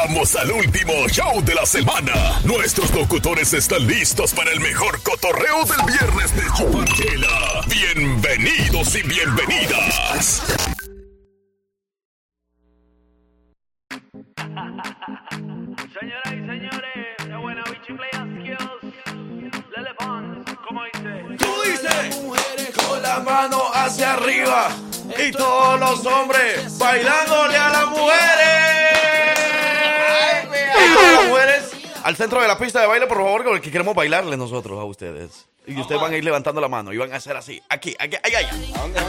Llegamos al último show de la semana. Nuestros locutores están listos para el mejor cotorreo del viernes de Chuparchela. Bienvenidos y bienvenidas. Señoras y señores, de buena bichi play skills. Lele Pons, ¿cómo dice? Tú dices, mujeres con la mano hacia arriba y todos los hombres bailándole a las mujeres. Al centro de la pista de baile, por favor, porque queremos bailarle nosotros a ustedes. Y ustedes van a ir levantando la mano y van a hacer así, aquí, aquí, allá. ¿A dónde.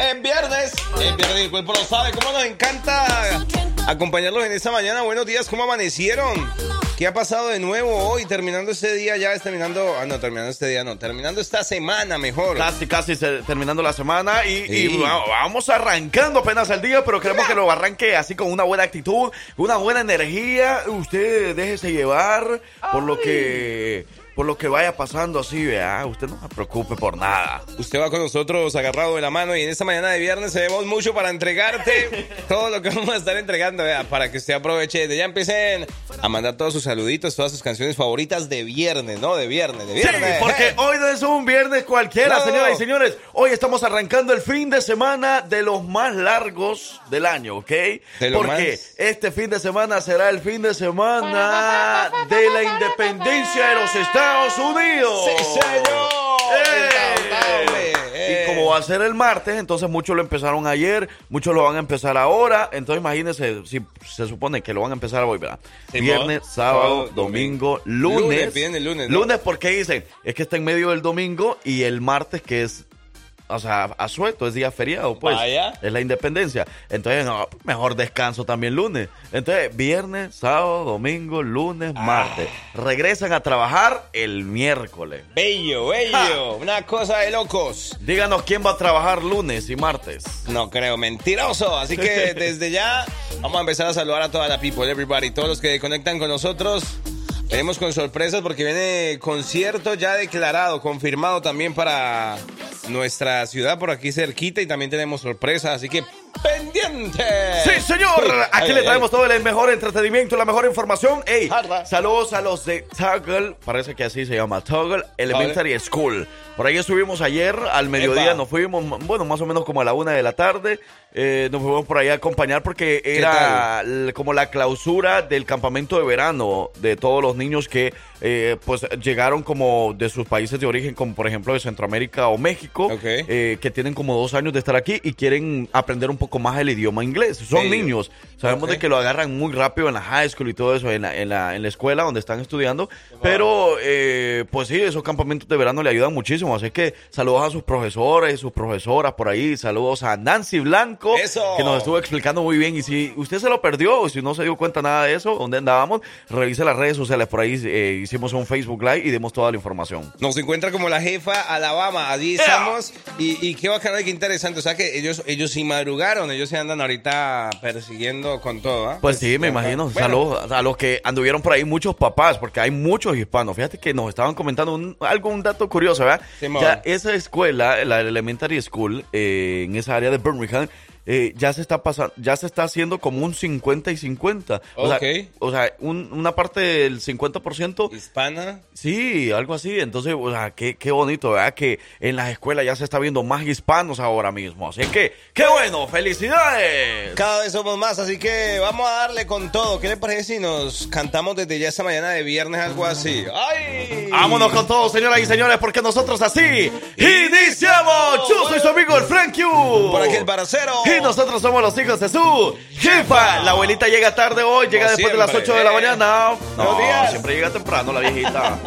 En viernes, en viernes el cuerpo lo sabe. ¿Cómo nos encanta acompañarlos en esta mañana? Buenos días, ¿cómo amanecieron? ¿Qué ha pasado de nuevo hoy? Terminando este día ya, es terminando. Ah, no, terminando este día no. Terminando esta semana mejor. Casi, casi se- terminando la semana y, Sí. vamos arrancando apenas el día, pero queremos que lo arranque así con una buena actitud, una buena energía. Usted déjese llevar por lo que por lo que vaya pasando así, vea. Usted no se preocupe por nada. Usted va con nosotros agarrado de la mano y en esta mañana de viernes tenemos mucho para entregarte. todo lo que vamos a estar entregando, vea, para que usted aproveche. De ya empiecen a mandar todos sus saluditos, todas sus canciones favoritas de viernes, ¿no? De viernes, de Sí, viernes. porque ¡Eh! hoy no es un viernes cualquiera, No. señoras y señores. Hoy estamos arrancando el fin de semana de los más largos del año, ¿ok? De lo porque más- este fin de semana será el fin de semana de la independencia de los Estados Unidos. ¡Sí, señor! ¡Eh! Eh. Y como va a ser el martes, entonces muchos lo empezaron ayer, muchos lo van a empezar ahora. Entonces imagínense, si se supone que lo van a empezar hoy, ¿verdad? Sí, Viernes, sábado, Sábado, domingo, domingo. lunes. Lunes, el lunes, ¿no? Lunes porque dicen, es que está en medio del domingo y el martes que es, o sea, asueto, es día feriado, pues. Vaya. Es la independencia. Entonces, no, mejor descanso también lunes. Entonces, viernes, sábado, domingo, lunes, Ah. martes. Regresan a trabajar el miércoles. Bello, bello. Una cosa de locos. Díganos quién va a trabajar lunes y martes. No creo, mentiroso. Así que desde ya vamos a empezar a saludar a toda la people, everybody, todos los que conectan con nosotros. Venimos con sorpresas porque viene concierto ya declarado, confirmado también para nuestra ciudad por aquí cerquita y también tenemos sorpresas, así que pendiente. Sí, señor. Aquí Ay, le ay, traemos todo el mejor entretenimiento, la mejor información. Ey, saludos a los de Toggle, parece que así se llama, Toggle Elementary School. Por ahí estuvimos ayer al mediodía, Epa. nos fuimos, bueno, más o menos como a la una de la tarde. eh, nos fuimos por ahí a acompañar porque era como la clausura del campamento de verano de todos los niños que eh, pues llegaron como de sus países de origen, como por ejemplo de Centroamérica o México, Ok. eh, que tienen como dos años de estar aquí y quieren aprender un poco más el idioma inglés. Son niños, sabemos de que lo agarran muy rápido en la high school y todo eso, en la, en la, en la escuela donde están estudiando, pero eh, pues sí, esos campamentos de verano le ayudan muchísimo, así que saludos a sus profesores, sus profesoras por ahí, saludos a Nancy Blanco, Eso. que nos estuvo explicando muy bien. Y si usted se lo perdió o si no se dio cuenta nada de eso, donde andábamos, revise las redes sociales, por ahí eh, hicimos un Facebook Live y dimos toda la información. Nos encuentra como la jefa Alabama, allí Yeah. estamos. Y, y qué bacano y qué interesante, o sea que ellos ellos sí madrugaron, ellos se andan ahorita persiguiendo con todo, ¿ah? Pues sí, me imagino. Bueno, Saludos a los que anduvieron por ahí, muchos papás, porque hay muchos hispanos. Fíjate que nos estaban comentando un, algo, un dato curioso, ¿verdad? Simón. ya esa escuela, la Elementary School, eh, en esa área de Birmingham, eh, ya se está pasando, ya se está haciendo como un 50 y 50. O Ok. sea, o sea un- una parte del 50%, Hispana. sí, algo así. Entonces, o sea, qué, qué bonito, ¿verdad? Que en las escuelas ya se está viendo más hispanos ahora mismo. Así que, qué bueno, felicidades. Cada vez somos más, así que vamos a darle con todo. ¿Qué le parece si nos cantamos desde ya esta mañana de viernes algo así? ¡Ay! Vámonos con todo, señoras y señores, porque nosotros así iniciamos. Yo soy su amigo el Frank Q. Por aquí el baracero. Y nosotros somos los hijos de su jefa. La abuelita llega tarde hoy, llega después de las siempre, 8 de la mañana. No, días. siempre llega temprano la viejita.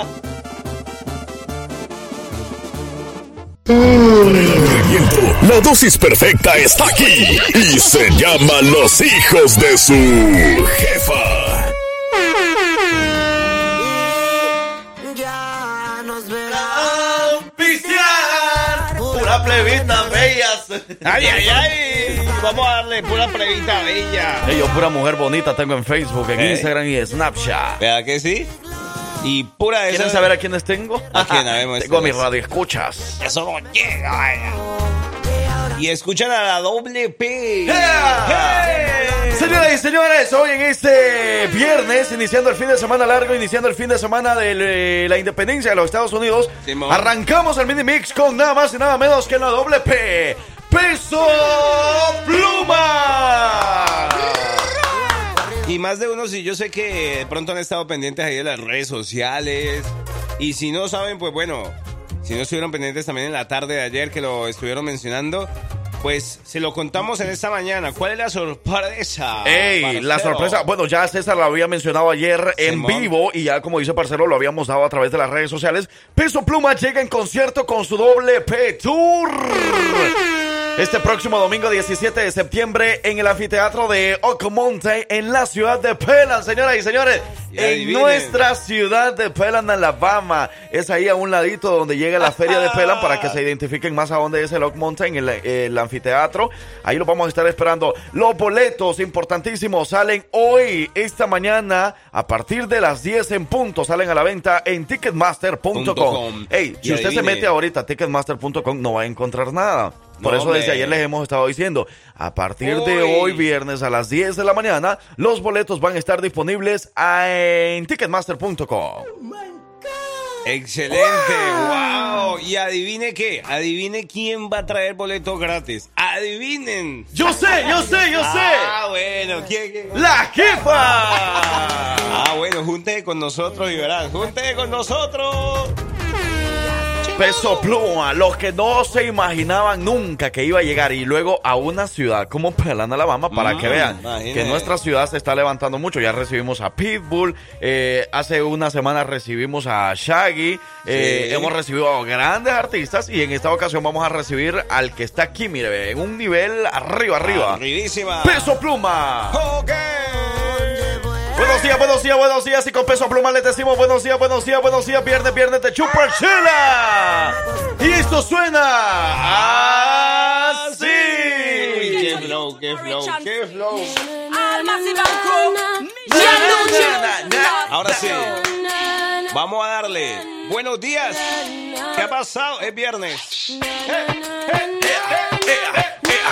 La dosis perfecta está aquí y se llama Los hijos de su jefa. Plebita bellas. ¡Ay, ay, ay! Vamos a darle pura previta bella. Hey, yo pura mujer bonita tengo en Facebook, en. Instagram y Snapchat. ¿Verdad que sí? Y pura ¿Quieren esa- saber a quiénes tengo? ¿A quién? A ver, tengo a mis radioescuchas. Eso no llega, vaya. Y escuchan a la doble P. ¡Yeah! Señoras y señores, hoy en este viernes, iniciando el fin de semana largo, iniciando el fin de semana de eh, la independencia de los Estados Unidos, Simón. arrancamos el mini mix con nada más y nada menos que la doble P. Peso Pluma. Y más de uno, sí, yo sé que de pronto han estado pendientes ahí de las redes sociales. Y si no saben, pues bueno, si no estuvieron pendientes también en la tarde de ayer que lo estuvieron mencionando, pues se lo contamos en esta mañana. ¿Cuál es la sorpresa? Ey, la sorpresa. Bueno, ya César lo había mencionado ayer en Simón. vivo y ya como dice Parcero lo habíamos dado a través de las redes sociales. Peso Pluma llega en concierto con su doble P Tour. Este próximo domingo 17 de septiembre en el anfiteatro de Ocomonte en la ciudad de Pelan, señoras y señores. Y en adivinen. nuestra ciudad de Pelan, Alabama. Es ahí a un ladito donde llega la feria de Pelan para que se identifiquen más a dónde es el Oak Mountain, el, el anfiteatro. Ahí lo vamos a estar esperando. Los boletos importantísimos salen hoy, esta mañana, a partir de las 10 en punto. Salen a la venta en ticketmaster.com. com. Ey, Y si usted se mete ahorita a ticketmaster.com no va a encontrar nada. Por No, eso desde ayer les hemos estado diciendo, a partir de hoy viernes a las 10 de la mañana, los boletos van a estar disponibles en ticketmaster.com. Excelente, wow. Y adivine qué, adivine quién va a traer boleto gratis. Adivinen. Yo sé, yo sé, yo Ah, bueno, ¿quién? quién? La jefa. Ah, bueno, júntese con nosotros y verán. Júntese con nosotros. Peso Pluma, los que no se imaginaban nunca que iba a llegar y luego a una ciudad como Pelan, Alabama, para Mm, que vean imagínate. que nuestra ciudad se está levantando mucho. Ya recibimos a Pitbull, eh, hace una semana recibimos a Shaggy, eh, Sí. hemos recibido a grandes artistas y en esta ocasión vamos a recibir al que está aquí, mire, en un nivel arriba, arriba. Arribísima. Peso Pluma. Ok. Buenos días, buenos días, buenos días. Y con peso pluma les decimos buenos días, buenos días, buenos días. Viernes, viernes de Chupa Chela. Y esto suena así. Qué flow, qué flow, qué flow. Almas y banco. Ahora sí, vamos a darle. Buenos días. ¿Qué ha pasado? Es viernes. Eh,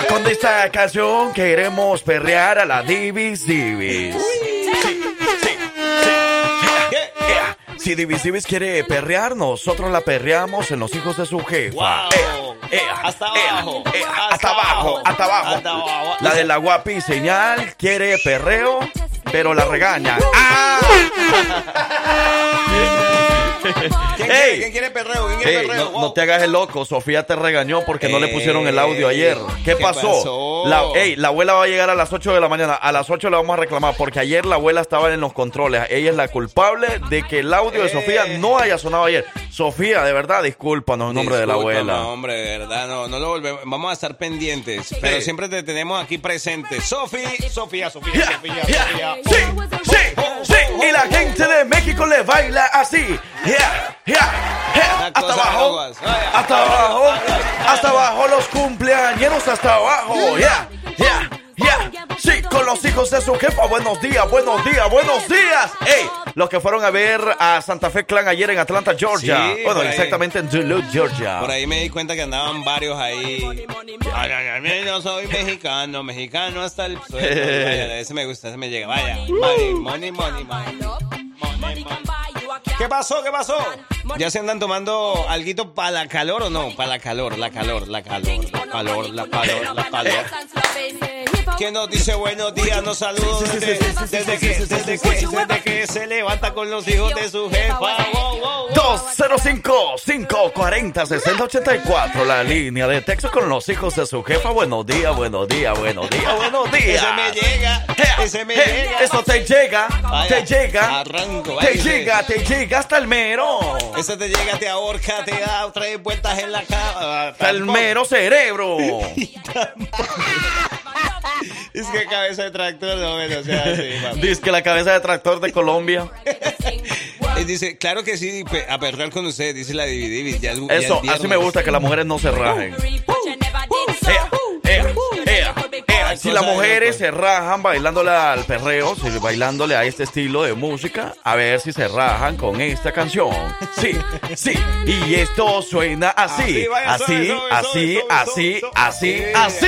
Con esta canción queremos perrear a la Divis Divis. Si Divis Divis quiere perrear, nosotros la perreamos en los hijos de su jefa. Wow. Hasta abajo. Hasta hasta abajo, abajo. hasta abajo. Hasta abajo. La de la guapi señal quiere perreo, pero la regaña. ¡Ah! ¿Quién, quiere, ¿Quién quiere perreo? ¿Quién quiere Ey, perreo? no, Wow. no te hagas el loco, Sofía te regañó porque no le pusieron el audio ayer. ¿Qué, ¿qué pasó? pasó? La, la abuela va a llegar a las 8 de la mañana. A las 8 le vamos a reclamar porque ayer la abuela estaba en los controles. Ella es la culpable de que el audio de. Sofía no haya sonado ayer. Sofía, de verdad, discúlpanos en nombre de la abuela. hombre, de verdad, no, no lo volvemos. Vamos a estar pendientes, pero siempre te tenemos aquí presente. Sofi, Sofía, Sofía, Sofía, ya, Sofía. Sí, sí, sí. Y la gente de México le baila así. Ya, ya. Una Hasta abajo. Hasta abajo. Hasta abajo los cumpleañeros. Hasta abajo. Ya, ya, ya. Sí, con los hijos de su jefa. Buenos días, buenos días, buenos días. Ey, los que fueron a ver a Santa Fe Clan ayer en Atlanta, Georgia. Sí, bueno, exactamente en Duluth, Georgia. Por ahí me di cuenta que andaban varios ahí. No soy mexicano, mexicano hasta el suelo. Vaya, ese me gusta, ese me llega. Vaya, money, money, money, money. Money, money. ¿Qué pasó? ¿Qué pasó? ¿Ya se andan tomando alguito para la calor o no? Para la calor, la calor, la calor, la calor, la calor, la calor. ¿Quién nos dice buenos días? Nos saluda desde, desde que, desde que, desde que se levanta con los hijos de su jefa. Wow, wow, wow. 205-540-6084, la línea de texto con los hijos de su jefa. Buenos días, buenos días, buenos días, buenos días. Ese me llega, ese me llega. Eso te llega, te llega, te llega, te llega hasta el mero, Ese te llega, te ahorca, te da tres vueltas en la cama. hasta el mero cerebro. Es que cabeza de tractor, no me lo sea así. Dice que la cabeza de tractor de Colombia. Dice, claro que sí, a perder con usted, dice la Dividivis. Ya es- ya es Eso, así me gusta que las mujeres no se rajen. Ea, ea, ea, ea. Si la las mujeres se rajan bailándole al perreo, bailándole a este estilo de música, a ver si se rajan con esta canción. Sí, sí, y esto suena así, Así, así, así, así, así,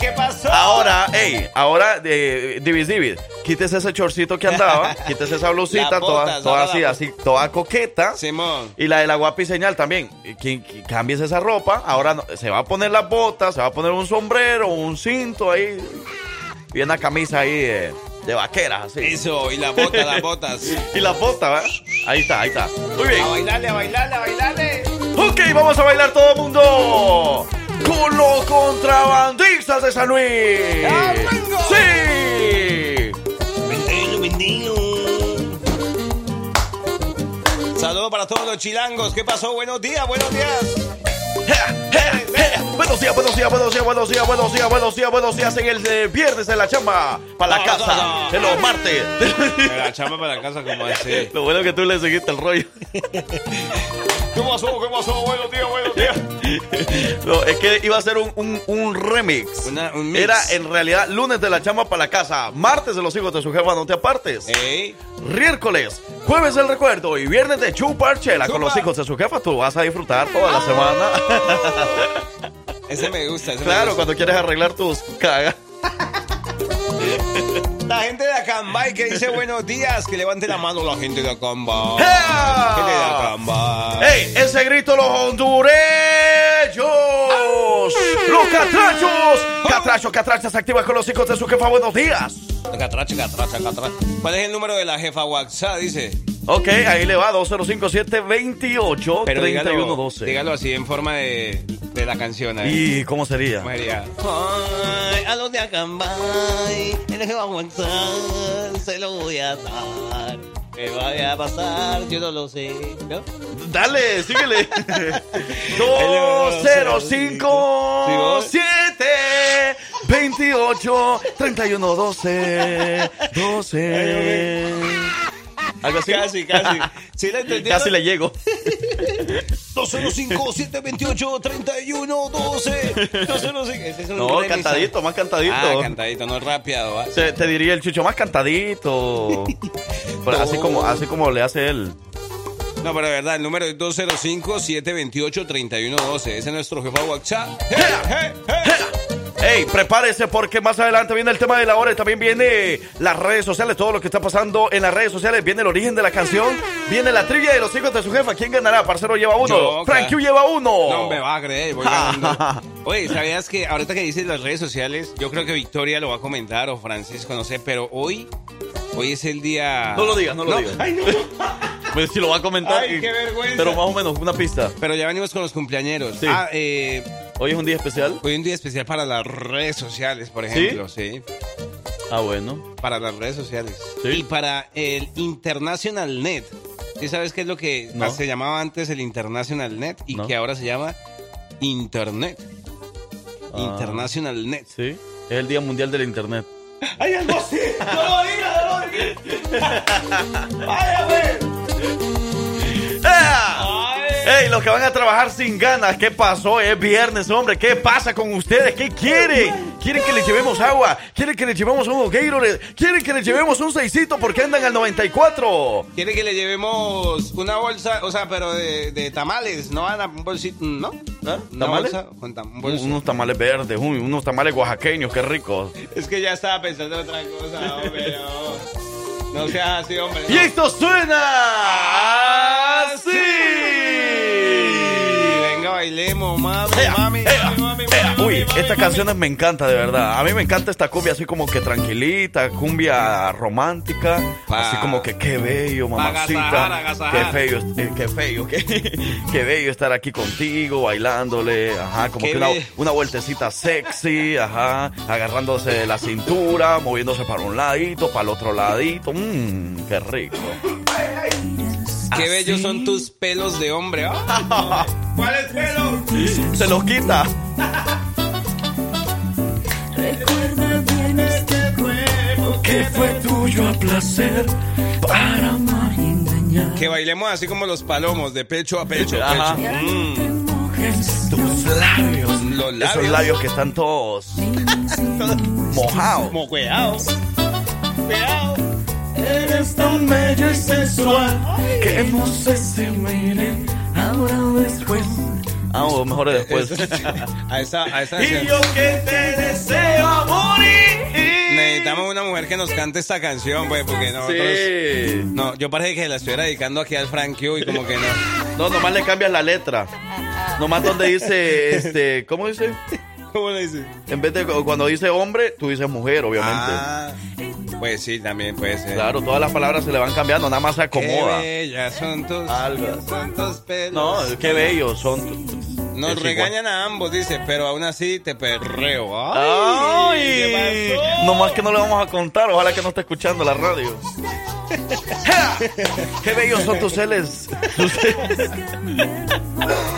¿Qué pasó? Ahora, hey, ahora, eh, Divis Divis, quítese ese chorcito que andaba, quítese esa blusita, toda, toda así, así, toda coqueta. Simón. Y la de la guapa y señal también. Cambies esa ropa. Ahora no- se va a poner las botas, se va a poner un sombrero, un cinto ahí. Y una camisa ahí de, de vaqueras, así. Eso, y las botas, las botas. Y la bota, ¿verdad? Ahí está, ahí está. Muy bien. A bailarle, a bailarle, a bailarle. Ok, vamos a bailar todo el mundo. Con los contrabandistas de San Luis. ¡Arranco! Sí. Vendelo, vendelo. Saludos para todos los chilangos. ¿Qué pasó? Buenos días, buenos días. Buenos días, buenos días, buenos días, buenos días, buenos días, buenos días, buenos días en el eh, viernes en la chamba, para la No, casa, no, no. en los martes. La chamba para la casa, como así. Lo bueno que tú le seguiste el rollo. ¿Qué pasó? ¿Qué pasó? Buenos días, buenos días. No, es que iba a ser un, un, un remix. Una- un mix. Era en realidad lunes de la chamba para la casa, martes de los hijos de su jefa, no te apartes. Ey, Miércoles, jueves el recuerdo y viernes de chupar chela con los Chupa. hijos de su jefa. Tú vas a disfrutar toda la semana. ese me gusta. Ese me claro, gusta. cuando quieres arreglar tus cagas. La gente de Acambay que dice buenos días. Que levante la mano la gente de Acambay. ¡Ea! ¿Qué da Acambay? ¡Ey! Ese grito los hondureños. Los catrachos. Catrachos, catrachos, se activa con los hijos de su jefa. Buenos días. Catracha, catracha, catracha. ¿Cuál es el número de la jefa WhatsApp? Dice. Ok, ahí le va 205-728-3112. Pero dígalo, dígalo así en forma de, de la canción. ahí. ¿Y cómo sería? ¿Cómo sería? Ay, a los de Acambay, el jefa WhatsApp se lo voy a dar. ¿Qué vaya a pasar? Yo no lo sé. ¿no? Dale, síguele. 205-7 28 31 12 12 Algo así. Casi, casi. ¿Sí la entendí? Casi le llego. 205-728-3112. 205. Ese es un No, remix. cantadito, más cantadito. Ah, cantadito, no rápido. ¿va? Se- te diría el chucho más cantadito. Pero así como así como le hace él. No, pero de verdad, el número es 205-728-3112. Ese es nuestro jefa WhatsApp. ¡Hey, hey, hey! Ey, prepárese porque más adelante viene el tema de la hora y también viene las redes sociales, todo lo que está pasando en las redes sociales. Viene el origen de la canción, viene la trivia de los hijos de su jefa. ¿Quién ganará? Parcero lleva uno. Yo, Frank. Q lleva uno. No me va a creer, voy ganando. Oye, ¿sabías que ahorita que dices las redes sociales, yo creo que Victoria lo va a comentar o Francisco, no sé, pero hoy, hoy es el día... No lo digas, no lo digas. Ay, no. Pues si lo va a comentar. Ay, qué vergüenza. Pero más o menos, una pista. Pero ya venimos con los cumpleañeros. Sí. Ah, eh, Hoy es un día especial. hoy un día especial para las redes sociales, por ejemplo, ¿sí? Ah, bueno. Para las redes sociales. Sí. Y para el International Net. ¿Sí sabes qué es lo que No. se llamaba antes el International Net y No. que ahora se llama Internet? Ah. International Net. Sí. Es el Día Mundial del Internet. ¡Hay algo así! ¡No lo digas, no lo digas! ¡Ay, a ver! ¡Ah! ¡Ey, los que van a trabajar sin ganas! ¿Qué pasó? Es viernes, hombre. ¿Qué pasa con ustedes? ¿Qué quieren? ¿Quieren que les llevemos agua? ¿Quieren que les llevemos unos Gatorade? ¿Quieren que les llevemos un seisito porque andan al 94? Quiere que le llevemos una bolsa, o sea, pero de, de tamales, no Ana, un bolsito, ¿no? ¿Ah? Una ¿Tamales? bolsa con tam- un bolso. Unos tamales verdes, uy, unos tamales oaxaqueños, qué ricos. Es que ya estaba pensando en otra cosa, hombre, no. No seas así, hombre. Y esto suena así. Bailemos, mami, Ea, mami, ea, mami, mami, ea. mami, Uy, mami, estas canciones me encanta de verdad. A mí me encanta esta cumbia así como que tranquilita, cumbia romántica, Pa- así como que qué bello, Pa' agasajar, mamacita. agasajar. Qué feo, eh, qué feo, qué, qué bello estar aquí contigo, bailándole, ajá, como Qué que una vueltecita sexy, ajá, agarrándose de la cintura, moviéndose para un ladito, para el otro ladito, mmm, qué rico. Qué bellos son tus pelos de hombre. ¿ah? ¿Cuáles pelos? Se los quita. Recuerda bien este cuerpo que fue tuyo a placer para amar y engañar. Que bailemos así como los palomos, de pecho a pecho. Ajá. pecho. Mm. Tus labios. Los Esos labios. labios que están todos. silencio Mojado. Moqueado. Peao. Eres tan bello y sensual que no sé si me iré ahora o después. Ah, o mejor después. A esa, a esa Y yo que te deseo a morir. Necesitamos una mujer que nos cante esta canción, pues, porque nosotros... Sí. No, yo parece que la estuviera dedicando aquí al Frank Q y como que no. No, nomás le cambias la letra. Nomás donde dice, este, ¿cómo dice? ¿Cómo le dice? En vez de cuando dice hombre, tú dices mujer, obviamente. Ah, pues sí, también puede ser. Claro, todas las palabras se le van cambiando, nada más se acomoda. Qué bellas son tus, Algo. son tus pelos. No, qué bello, son. Nos es regañan a ambos, dice, pero aún así te perreo. ¡Ay! ¿qué pasó? Nomás que no le vamos a contar, ojalá que no esté escuchando la radio. ¡Qué bellos son tus celes!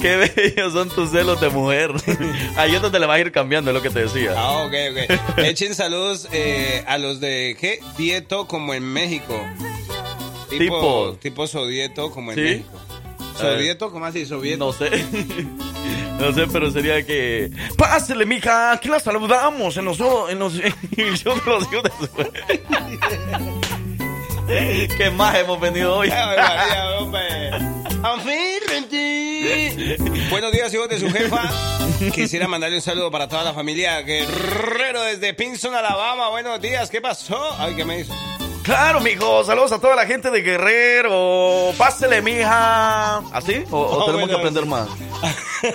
¡Qué bellos son tus celos de mujer! Ahí es donde le va a ir cambiando, es lo que te decía. Ah, ok, ok. Echen saludos eh, a los de, ¿qué? Dieto como en México. Tipo, Tipo. tipo Sodieto como en ¿Sí? México. ¿Sodieto? ¿Cómo así? ¿Sovieto? No sé. No sé, pero sería que. Pásele, mija, aquí la saludamos en los. En los. En show de los de su- ¿Qué más hemos venido hoy? Ay, María, hombre. Afírrate. Buenos días, hijos de su jefa. Quisiera mandarle un saludo para toda la familia Guerrero desde Pinson, Alabama. Buenos días, ¿qué pasó? Ay, ¿qué me hizo? Claro, mijo. Saludos a toda la gente de Guerrero. Pásele, mija. ¿Así? ¿O, o Oh, tenemos que aprender más?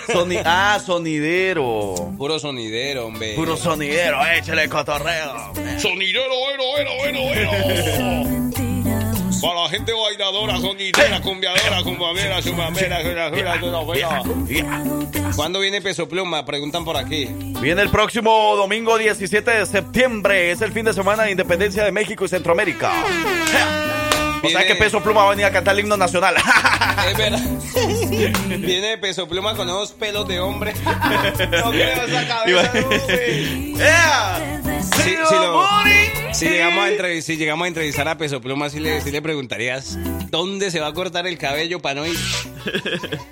Soni- ah, sonidero. Puro sonidero, hombre. Puro sonidero, échale cotorreo. sonidero, bueno, bueno, bueno, bueno. Para la gente bailadora, sonidera, cumbiadora, cumbamera, chumamera. ¿Cuándo viene Peso Pluma? Preguntan por aquí. Viene el próximo domingo 17 de septiembre. Es el fin de semana de independencia de México y Centroamérica. O sea Viene- que Peso Pluma va a venir a cantar el himno nacional. Es verdad. Viene Peso Pluma con esos pelos de hombre. No creo esa cabeza. ¡Ea! Si, si lo- si llegamos a entrevistar, si llegamos a entrevistar a Peso Pluma, si le, preguntarías dónde se va a cortar el cabello para no ir.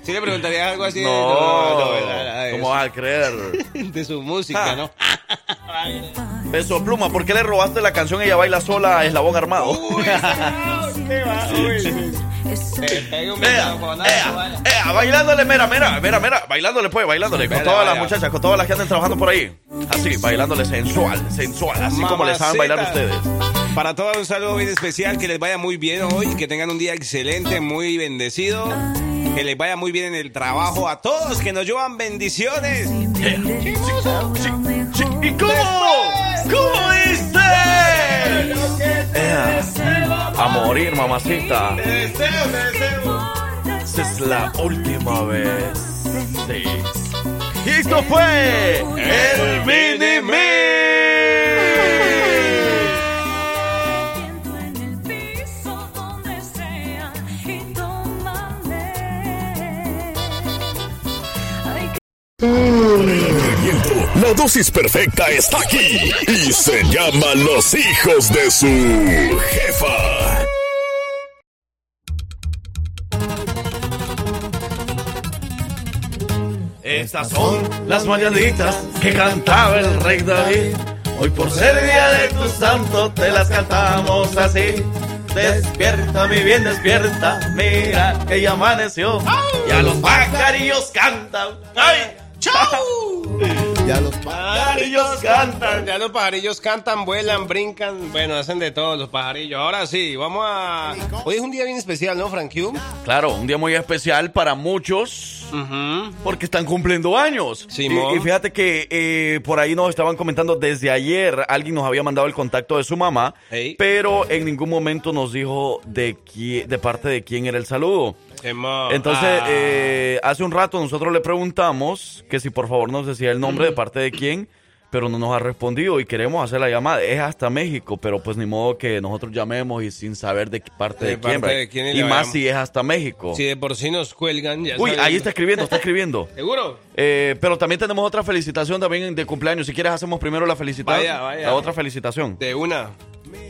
Si le preguntarías algo así de- No, ¿verdad? ¿cómo vas a creer? de su música, Ah. ¿no? Peso Pluma, ¿por qué le robaste la canción Ella baila sola a Eslabón Armado? Uy, ¿qué va? Uy. Te pegue un Ea, microfonazo, ea, vale. ea, bailándole, mira, mira, mira, mira, bailándole pues, bailándole, con todas las muchachas, con todas las que andan trabajando por ahí. Así, bailándole sensual, sensual, así como le saben bailar ustedes. Para todos un saludo bien especial, que les vaya muy bien hoy, que tengan un día excelente, muy bendecido, que les vaya muy bien en el trabajo, a todos que nos llevan bendiciones. Sí, ¿Y cómo? ¿Cómo dice? Ea, a morir, mamacita. Esa es la última vez. Sí. Y esto fue el Mini La dosis perfecta está aquí y se llama Los hijos de su jefa. Estas son las mañanitas que cantaba el rey David. Hoy por ser día de tu santo te las cantamos así. Despierta, mi bien, despierta. Mira que ya amaneció. Ya los pajarillos cantan. ¡Ay! ¡Chau! Ya los pajarillos cantan. Ya los pajarillos cantan, vuelan, brincan, bueno, hacen de todo los pajarillos. Ahora sí, vamos a... Hoy es un día bien especial, ¿no, Frank Q? Claro, un día muy especial para muchos. Porque están cumpliendo años. Simón. Y, y fíjate que eh, por ahí nos estaban comentando desde ayer, alguien nos había mandado el contacto de su mamá, pero en ningún momento nos dijo de, qui- de parte de quién era el saludo. Entonces, Ah. eh, hace un rato nosotros le preguntamos que si por favor nos decía el nombre de parte de quién, pero no nos ha respondido y queremos hacer la llamada. Es hasta México, pero pues ni modo que nosotros llamemos y sin saber de parte De de, parte quién. de quién y más si es hasta México. Si de por sí nos cuelgan, ya Uy, saben. ahí está escribiendo, está escribiendo. ¿Seguro? Eh, pero también tenemos otra felicitación también de cumpleaños. Si quieres hacemos primero la felicitación. Vaya, vaya. La otra felicitación. De una.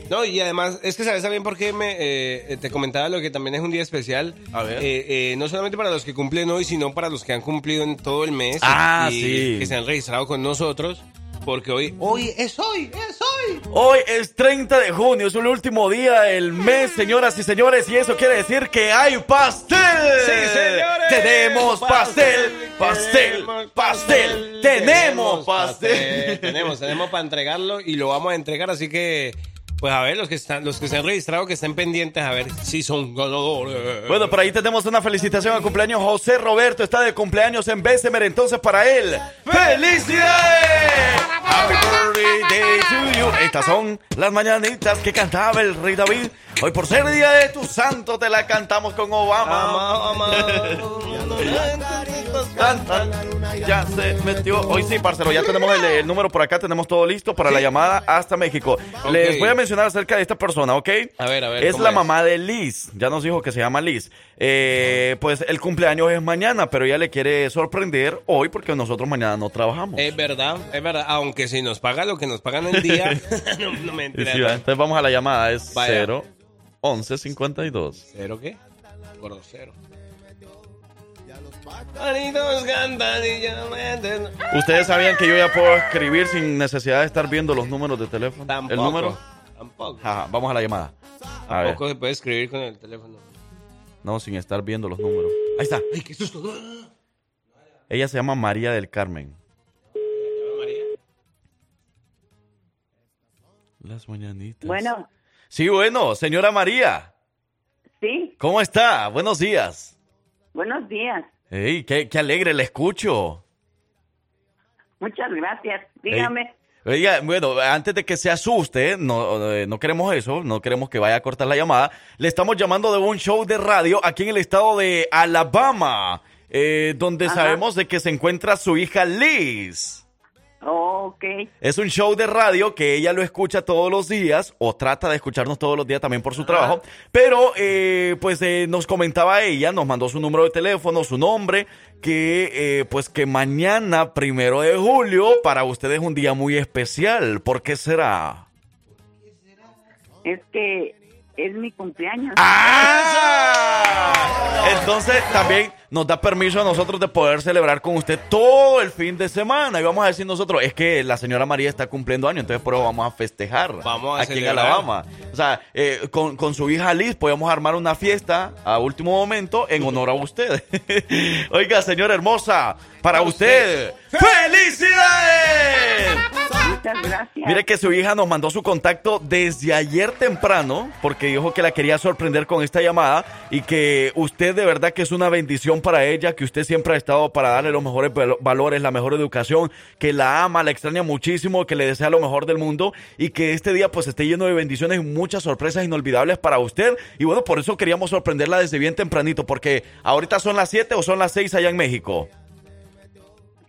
No, y además, es que sabes también por qué me, eh, te comentaba lo que también es un día especial. A ver. Eh, eh, no solamente para los que cumplen hoy, sino para los que han cumplido en todo el mes. Ah, y sí. Que se han registrado con nosotros. Porque hoy, hoy es hoy, es hoy. Hoy es 30 de junio, es el último día del mes, señoras y señores, y eso quiere decir que hay pastel. Sí, señores. Tenemos pastel, pastel, pastel. Tenemos pastel. Tenemos, tenemos para entregarlo y lo vamos a entregar, así que pues a ver los que están, los que se han registrado que estén pendientes a ver si son ganadores. Bueno, por ahí tenemos una felicitación al cumpleaños. José Roberto está de cumpleaños en Bessemer, entonces para él, ¡felicidades! Happy birthday to you. Estas son las mañanitas que cantaba el rey David. Hoy por ser día de tu santo te la cantamos con Obama. Ama, ama. Cantan, ya se metió. Hoy sí, parcero, ya tenemos el, el número por acá, tenemos todo listo para la llamada hasta México. Les voy a mencionar acerca de esta persona, ¿ok? A ver, a ver, Es ¿cómo la es? mamá de Liz, ya nos dijo que se llama Liz. Eh, pues el cumpleaños es mañana, pero ella le quiere sorprender hoy porque nosotros mañana no trabajamos. Es verdad, es verdad. Aunque si nos paga lo que nos pagan el día, no, no me sí, entonces vamos a la llamada, es Vaya. 0 11 52. ¿Cero qué? Por Ustedes sabían que yo ya puedo escribir sin necesidad de estar viendo los números de teléfono. Tampoco. El número. Tampoco. Ajá, vamos a la llamada. A ver. Tampoco se puede escribir con el teléfono. No, sin estar viendo los números. Ahí está. ¡Ay, qué susto! Ella se llama María del Carmen. María. Las mañanitas. Bueno, Sí, bueno, señora María. sí, ¿Cómo está? Buenos días. buenos días. Ey, qué, qué alegre le escucho. Muchas gracias. Dígame. Oiga, bueno, antes de que se asuste, no, eh, no queremos eso, no queremos que vaya a cortar la llamada. Le estamos llamando de un show de radio aquí en el estado de Alabama, eh, donde Ajá. sabemos de que se encuentra su hija Liz. Ok, Es un show de radio que ella lo escucha todos los días o trata de escucharnos todos los días también por su trabajo. Pero eh, pues eh, nos comentaba ella, nos mandó su número de teléfono, su nombre, que eh, pues que mañana, primero de julio, para ustedes es un día muy especial. ¿Por qué será? es que es mi cumpleaños. ¡Ah! Entonces también nos da permiso a nosotros de poder celebrar con usted todo el fin de semana. Y vamos a decir nosotros, es que la señora María está cumpliendo años, entonces por eso vamos a festejar Vamos a aquí celebrar. en Alabama. O sea, eh, con, con su hija Liz podemos armar una fiesta a último momento en honor a usted. Oiga, señora hermosa, para usted, ¡felicidades! Muchas gracias. Mire que su hija nos mandó su contacto desde ayer temprano, porque dijo que la quería sorprender con esta llamada y que usted de verdad que es una bendición para ella, que usted siempre ha estado para darle los mejores val- valores, la mejor educación, que la ama, la extraña muchísimo, que le desea lo mejor del mundo y que este día pues esté lleno de bendiciones y muchas sorpresas inolvidables para usted. Y bueno, por eso queríamos sorprenderla desde bien tempranito, porque ahorita son las 7 o son las 6 allá en México.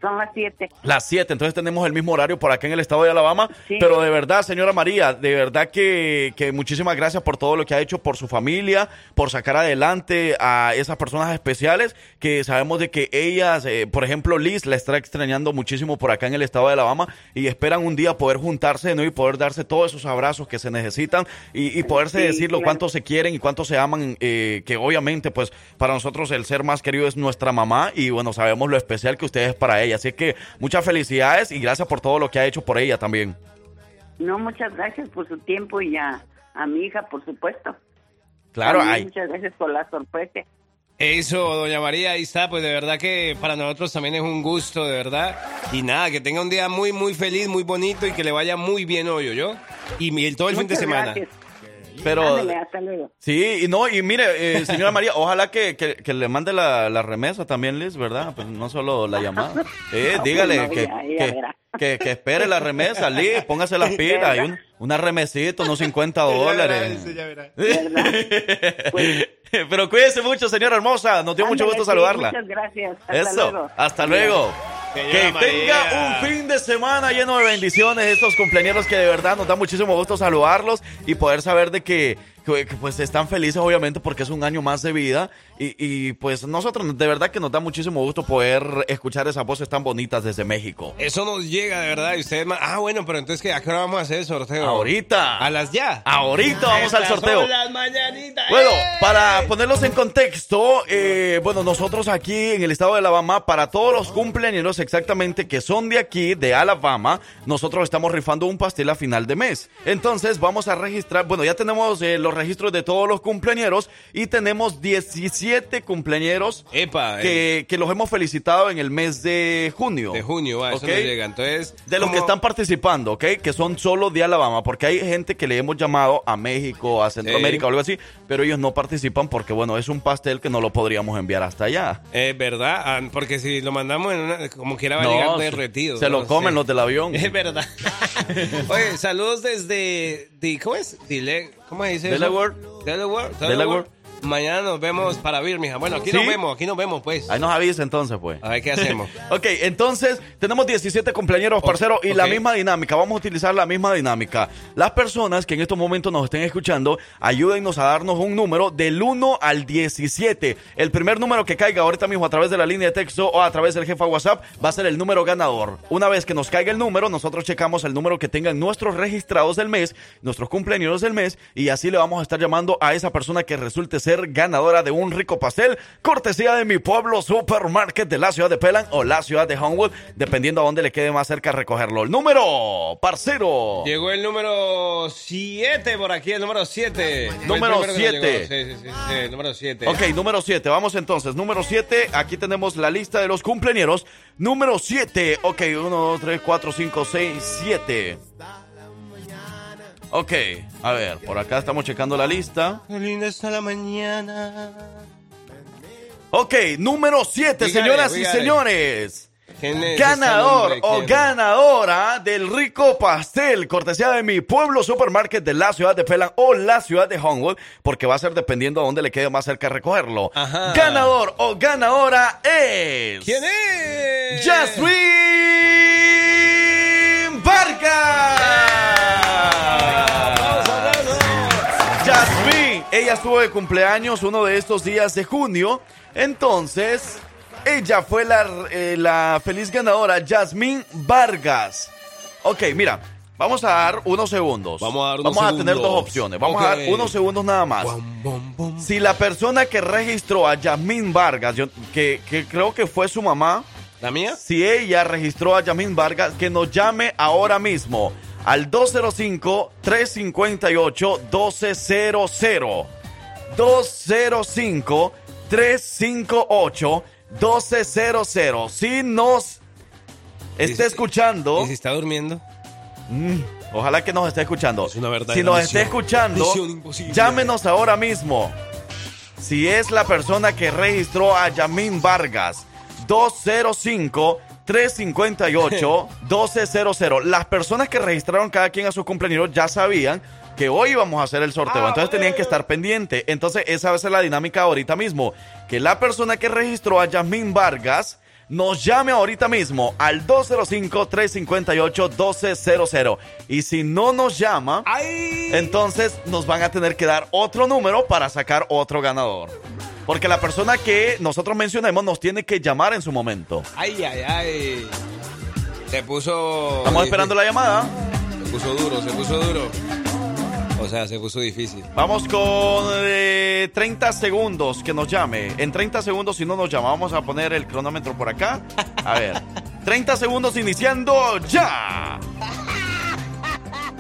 Son las siete. Las 7, entonces tenemos el mismo horario por acá en el estado de Alabama. Sí. Pero de verdad, señora María, de verdad que, que muchísimas gracias por todo lo que ha hecho por su familia, por sacar adelante a esas personas especiales que sabemos de que ellas, eh, por ejemplo, Liz la está extrañando muchísimo por acá en el estado de Alabama y esperan un día poder juntarse ¿no? y poder darse todos esos abrazos que se necesitan y, y poderse Sí, decir lo claro. cuánto se quieren y cuánto se aman, eh, que obviamente pues para nosotros el ser más querido es nuestra mamá y bueno, sabemos lo especial que usted es para ella. Así que muchas felicidades y gracias por todo lo que ha hecho por ella también. No, muchas gracias por su tiempo y a, a mi hija, por supuesto. Claro, También ay, Muchas gracias por la sorpresa. Eso, doña María, ahí está. Pues de verdad que para nosotros también es un gusto, de verdad. Y nada, que tenga un día muy, muy feliz, muy bonito y que le vaya muy bien hoy, yo Y todo el fin de semana. gracias. Pero Ándale, hasta luego. sí, y no, y mire, eh, señora María, ojalá que, que- que le mande la, la remesa también, Liz, ¿verdad? Pues no solo la llamada. Eh, No, dígale pues no, que, ya, ya que, verá. que- que espere la remesa, Liz, póngase las pilas, un- una remesita, unos 50 dólares. ¿Verdad? Pues, Pero cuídese mucho, señora hermosa. Nos dio mucho gusto sí, saludarla. Muchas gracias. Hasta Eso, luego. hasta luego. Que tenga un fin de semana lleno de bendiciones estos cumpleaños que de verdad nos da muchísimo gusto saludarlos y poder saber de que, pues están felices obviamente porque es un año más de vida y, y, pues nosotros de verdad que nos da muchísimo gusto poder escuchar esas voces tan bonitas desde México. Eso nos llega de verdad y ustedes Ah, bueno, pero entonces ¿qué? ¿a qué hora vamos a hacer el sorteo? Ahorita. A las ya. Ahorita vamos al sorteo. las mañanitas. Bueno, ¡Eh! para ponerlos en contexto, eh, bueno, nosotros aquí en el estado de Alabama, para todos los cumpleaños exactamente que son de aquí, de Alabama, nosotros estamos rifando un pastel a final de mes. Entonces vamos a registrar, bueno, ya tenemos eh, los registros de todos los cumpleaños y tenemos 17 cumpleaños Epa, eh, que, los hemos felicitado en el mes de junio. de junio, va, eso nos llega. Entonces, De los que están participando, ¿ok? Que son solo de Alabama, porque hay gente que le hemos llamado a México, a Centroamérica Sí. o algo así, pero ellos no participan porque, bueno, es un pastel que no lo podríamos enviar hasta allá. Es verdad, ah, porque si lo mandamos en una, como quiera va a llegar No, derretido. se lo ¿no? comen Sí. los del avión. Es verdad. Oye, saludos desde, di- ¿cómo es? Dile, ¿Cómo se dice? Delaware. Delaware. Delaware. Mañana nos vemos para Birmingham. Bueno, aquí ¿Sí? nos vemos, aquí nos vemos, pues. Ahí nos avisa entonces, pues. A ver qué hacemos. Ok, entonces tenemos 17 cumpleaños, parcero, y la misma dinámica. Vamos a utilizar la misma dinámica. Las personas que en estos momentos nos estén escuchando, ayúdennos a darnos un número del 1 al 17. El primer número que caiga ahorita mismo a través de la línea de texto o a través del jefa WhatsApp va a ser el número ganador. Una vez que nos caiga el número, nosotros checamos el número que tengan nuestros registrados del mes, nuestros cumpleaños del mes, y así le vamos a estar llamando a esa persona que resulte ser ganadora de un rico pastel, cortesía de mi pueblo supermarket de la ciudad de Pelan o la ciudad de Homewood, dependiendo a dónde le quede más cerca recogerlo. El número, parcero. Llegó el número 7 por aquí, el número 7. Número siete. Sí, sí, sí, sí, número 7. Ok, número 7. Vamos entonces. Número 7. Aquí tenemos la lista de los cumpleaños. Número 7. Ok, 1, 2, 3, 4, 5, 6, 7. Ok, a ver, por acá estamos checando la lista. Qué linda está la mañana. Ok, número 7, Dígale, señoras y señores. ¿Quién es Ganador o ganadora del rico pastel, cortesía de mi pueblo supermarket de la ciudad de Pelan o la ciudad de Homewood, porque va a ser dependiendo a dónde le quede más cerca recogerlo. Ajá. Ganador o ganadora es. ¿Quién es? Jasmine Vargas. Ella estuvo de cumpleaños uno de estos días de junio. Entonces, ella fue la, eh, la feliz ganadora, Jasmine Vargas. Ok, mira, vamos a dar unos segundos. Vamos a dar unos Vamos a tener dos opciones. Vamos a dar unos segundos nada más. Si la persona que registró a Yasmín Vargas, yo- que, que creo que fue su mamá, ¿La mía? si ella registró a Yasmín Vargas, que nos llame ahora mismo al 205-358-1200. 205-358-1200. Si nos está Y- escuchando, ¿Y si está durmiendo? ojalá que nos esté escuchando. Es una verdadera si nos está escuchando, llámenos ahora mismo. Si es la persona que registró a Yamín Vargas, 205-358-1200. Las personas que registraron cada quien a su cumpleaños ya sabían que hoy íbamos a hacer el sorteo, entonces tenían que estar pendientes. Entonces esa va a ser la dinámica ahorita mismo, que la persona que registró a Yasmín Vargas nos llame ahorita mismo al 205-358-1200. Y si no nos llama, ¡Ay! entonces nos van a tener que dar otro número para sacar otro ganador. Porque la persona que nosotros mencionemos nos tiene que llamar en su momento. ¡Ay, ay, ay! Se puso. Estamos esperando la llamada. Se puso duro, se puso duro. O sea, se puso difícil. Vamos con eh, 30 segundos que nos llame. En 30 segundos, si no nos llama, vamos a poner el cronómetro por acá. A ver. 30 segundos iniciando ya.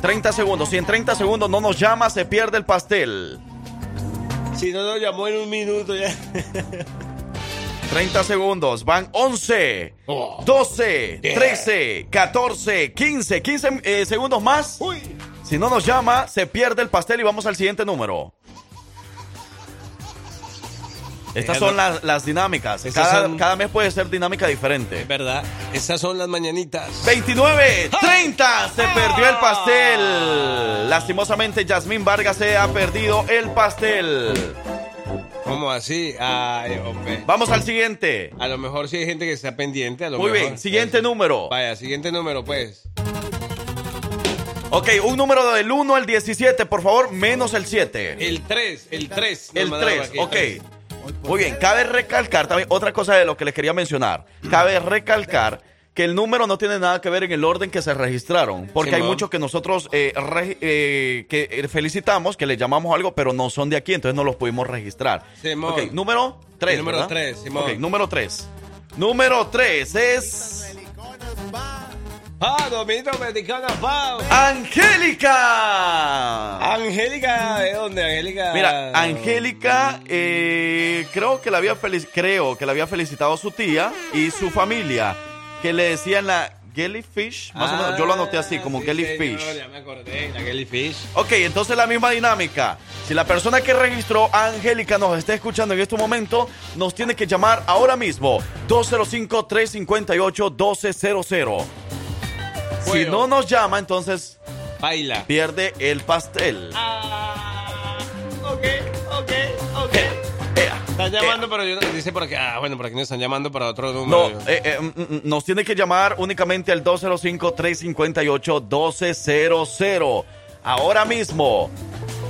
30 segundos. Si en 30 segundos no nos llama, se pierde el pastel. Si no nos llamó en un minuto ya. 30 segundos, van 11, 12, 13, 14, 15, 15 eh, segundos más. Si no nos llama, se pierde el pastel y vamos al siguiente número. Estas son las, las dinámicas. Cada, son- cada mes puede ser dinámica diferente. Es verdad. Esas son las mañanitas. 29, 30, se perdió el pastel. Lastimosamente, Yasmín Vargas se ha perdido el pastel. ¿Cómo así? Ay, hombre. Vamos al siguiente. A lo mejor sí hay gente que está pendiente. A lo Muy mejor. bien, siguiente número. Vaya, siguiente número, pues. Ok, un número del 1 al 17, por favor, menos el 7. El 3, el 3. El 3, ok. Muy bien, cabe recalcar también otra cosa de lo que les quería mencionar. Cabe recalcar que el número no tiene nada que ver en el orden que se registraron, porque hay muchos que nosotros eh, re- eh, que eh, felicitamos, que les llamamos algo, pero no son de aquí, entonces no los pudimos registrar. Simón. Ok, número 3. El número tres, Simón. Ok, número 3. Número 3 es Ah, Domingo Dominicana, Pau. Angélica. Angélica, ¿de dónde? Angélica. Mira, Angélica, eh, creo que la había creo que la había felicitado su tía y su familia, que le decían la jellyfish, más o menos. Yo lo anoté así, como Ah, sí, jellyfish. señor, ya me acordé, la jellyfish. Ok, entonces la misma dinámica. Si la persona que registró a Angélica nos está escuchando en este momento, nos tiene que llamar ahora mismo. 205-358-1200. Si no nos llama, entonces Baila. pierde el pastel. Ah, ok, ok, ok. Ea, Están ea. llamando, pero yo no, dice por aquí. Ah, bueno, por aquí no están llamando para otro No, número. eh, eh, mm, mm, nos tiene que llamar únicamente al 205-358-1200. Ahora mismo.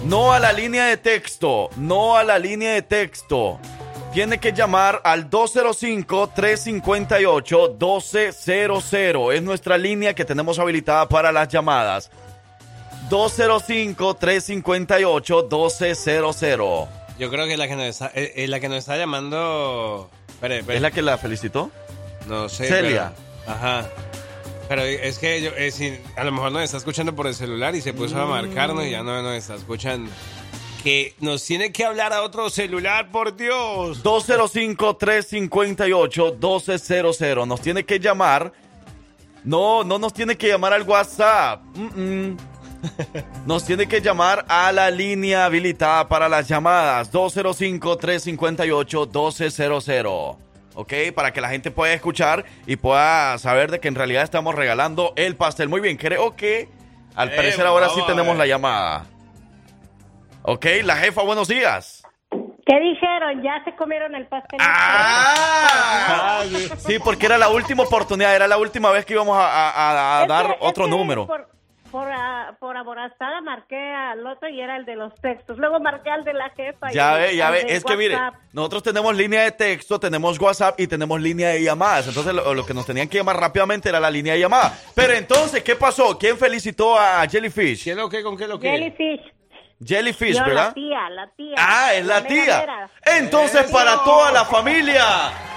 No a la línea de texto. No a la línea de texto. Tiene que llamar al 205-358-1200. Es nuestra línea que tenemos habilitada para las llamadas. 205-358-1200. Yo creo que la que nos está, eh, eh, la que nos está llamando. Espere, espere. ¿Es la que la felicitó? No sé. Celia. pero- ajá. Pero es que yo, eh, si- a lo mejor nos está escuchando por el celular y se puso a marcarnos y ya no nos está escuchando. Que nos tiene que hablar a otro celular, por Dios. 205-358-1200. Nos tiene que llamar. No, no nos tiene que llamar al WhatsApp. Nos tiene que llamar a la línea habilitada para las llamadas. 205-358-1200. ¿Ok? Para que la gente pueda escuchar y pueda saber de que en realidad estamos regalando el pastel. Muy bien, creo que al Eh, parecer ahora sí tenemos ver. la llamada. ¿Ok? La jefa, buenos días. ¿Qué dijeron? ¿Ya se comieron el pastel? ¡Ah! Sí, porque era la última oportunidad, era la última vez que íbamos a, a- a Es dar que- es otro que número. Por, por, ah, por aborazada marqué al otro y era el de los textos. Luego marqué al de la jefa. y Ya ve, ya al ve, de es que mire, WhatsApp. nosotros tenemos línea de texto, tenemos WhatsApp y tenemos línea de llamadas. Entonces lo, lo que nos tenían que llamar rápidamente era la línea de llamada. Pero entonces, ¿qué pasó? ¿Quién felicitó a Jellyfish? ¿Qué es lo que? ¿Con qué es lo que? Jellyfish. Jellyfish, Yo, ¿verdad? la tía, la tía. Ah, es la tía. mera. Entonces, para toda la familia,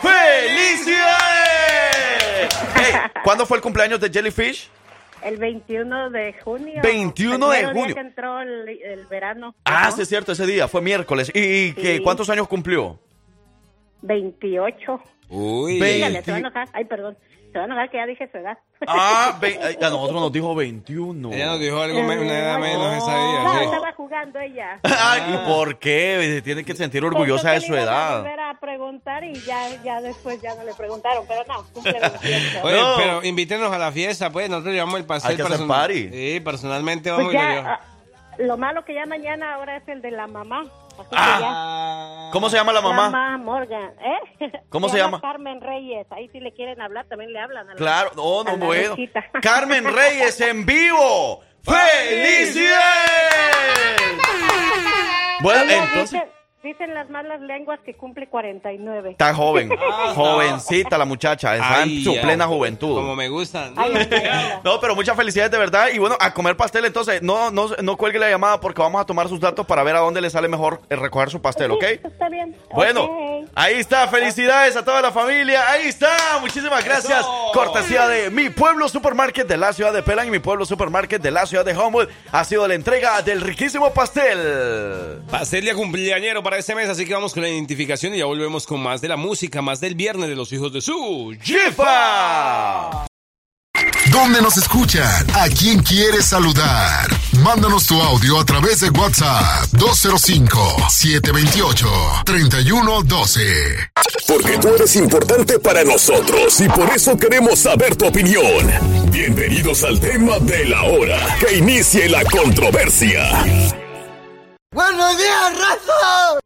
¡felicidades! Ey, ¿Cuándo fue el cumpleaños de Jellyfish? El 21 de junio. 21 de primer día junio. que entró el, el verano. Ah, sí, es cierto, ese día, fue miércoles. ¿Y, y qué, cuántos años cumplió? 28. Uy. Ve- Dígale, se va a 20. enojar. Ay, perdón. Se va a enojar que ya dije su edad. Ah, ve- a nosotros nos dijo 21. Ella nos dijo algo, me- una edad menos esa día. No, sí. estaba jugando ella. Ay, ¿por qué? Tiene que sentir orgullosa de su que le iban a edad. volver a preguntar y ya, ya después ya no le preguntaron, pero no, cumple 28. Oye, No. pero invítenos a la fiesta, pues. Nosotros llevamos el pastel. Hay que hacer party. Sí, personalmente Pues vamos y lo ya, ah, lo malo que ya mañana ahora es el de la mamá. Así Ah. ¿Cómo se llama la mamá? Mamá Morgan, ¿eh? ¿Cómo se llama? Carmen Reyes. Ahí si le quieren hablar también le hablan. a la- Claro, no, a no la bueno. Rosita. Carmen Reyes en vivo. ¡Felicidades! Bueno, entonces. Dicen, las malas lenguas que cumple 49. Está joven, Ah, jovencita la muchacha, está en su ya. plena juventud. Como me gustan. Ay. No, pero muchas felicidades de verdad. Y bueno, a comer pastel, entonces, no, no, no cuelgue la llamada porque vamos a tomar sus datos para ver a dónde le sale mejor eh, recoger su pastel, ¿ok? Sí, Está bien. Bueno, Ok. Ahí está, felicidades a toda la familia, ahí está, muchísimas gracias. Eso. Cortesía de Mi Pueblo Supermarket de la ciudad de Pelan y Mi Pueblo Supermarket de la ciudad de Homewood ha sido la entrega del riquísimo pastel. Pastel de cumpleañero para este mes, así que vamos con la identificación y ya volvemos con más de la música, más del viernes de los hijos de su. ¡Jifa! ¿Dónde nos escuchan? ¿A quién quieres saludar? Mándanos tu audio a través de WhatsApp 205-728-3112. Porque tú eres importante para nosotros y por eso queremos saber tu opinión. Bienvenidos al tema de la hora. Que inicie la controversia. ¡Buenos días, raza!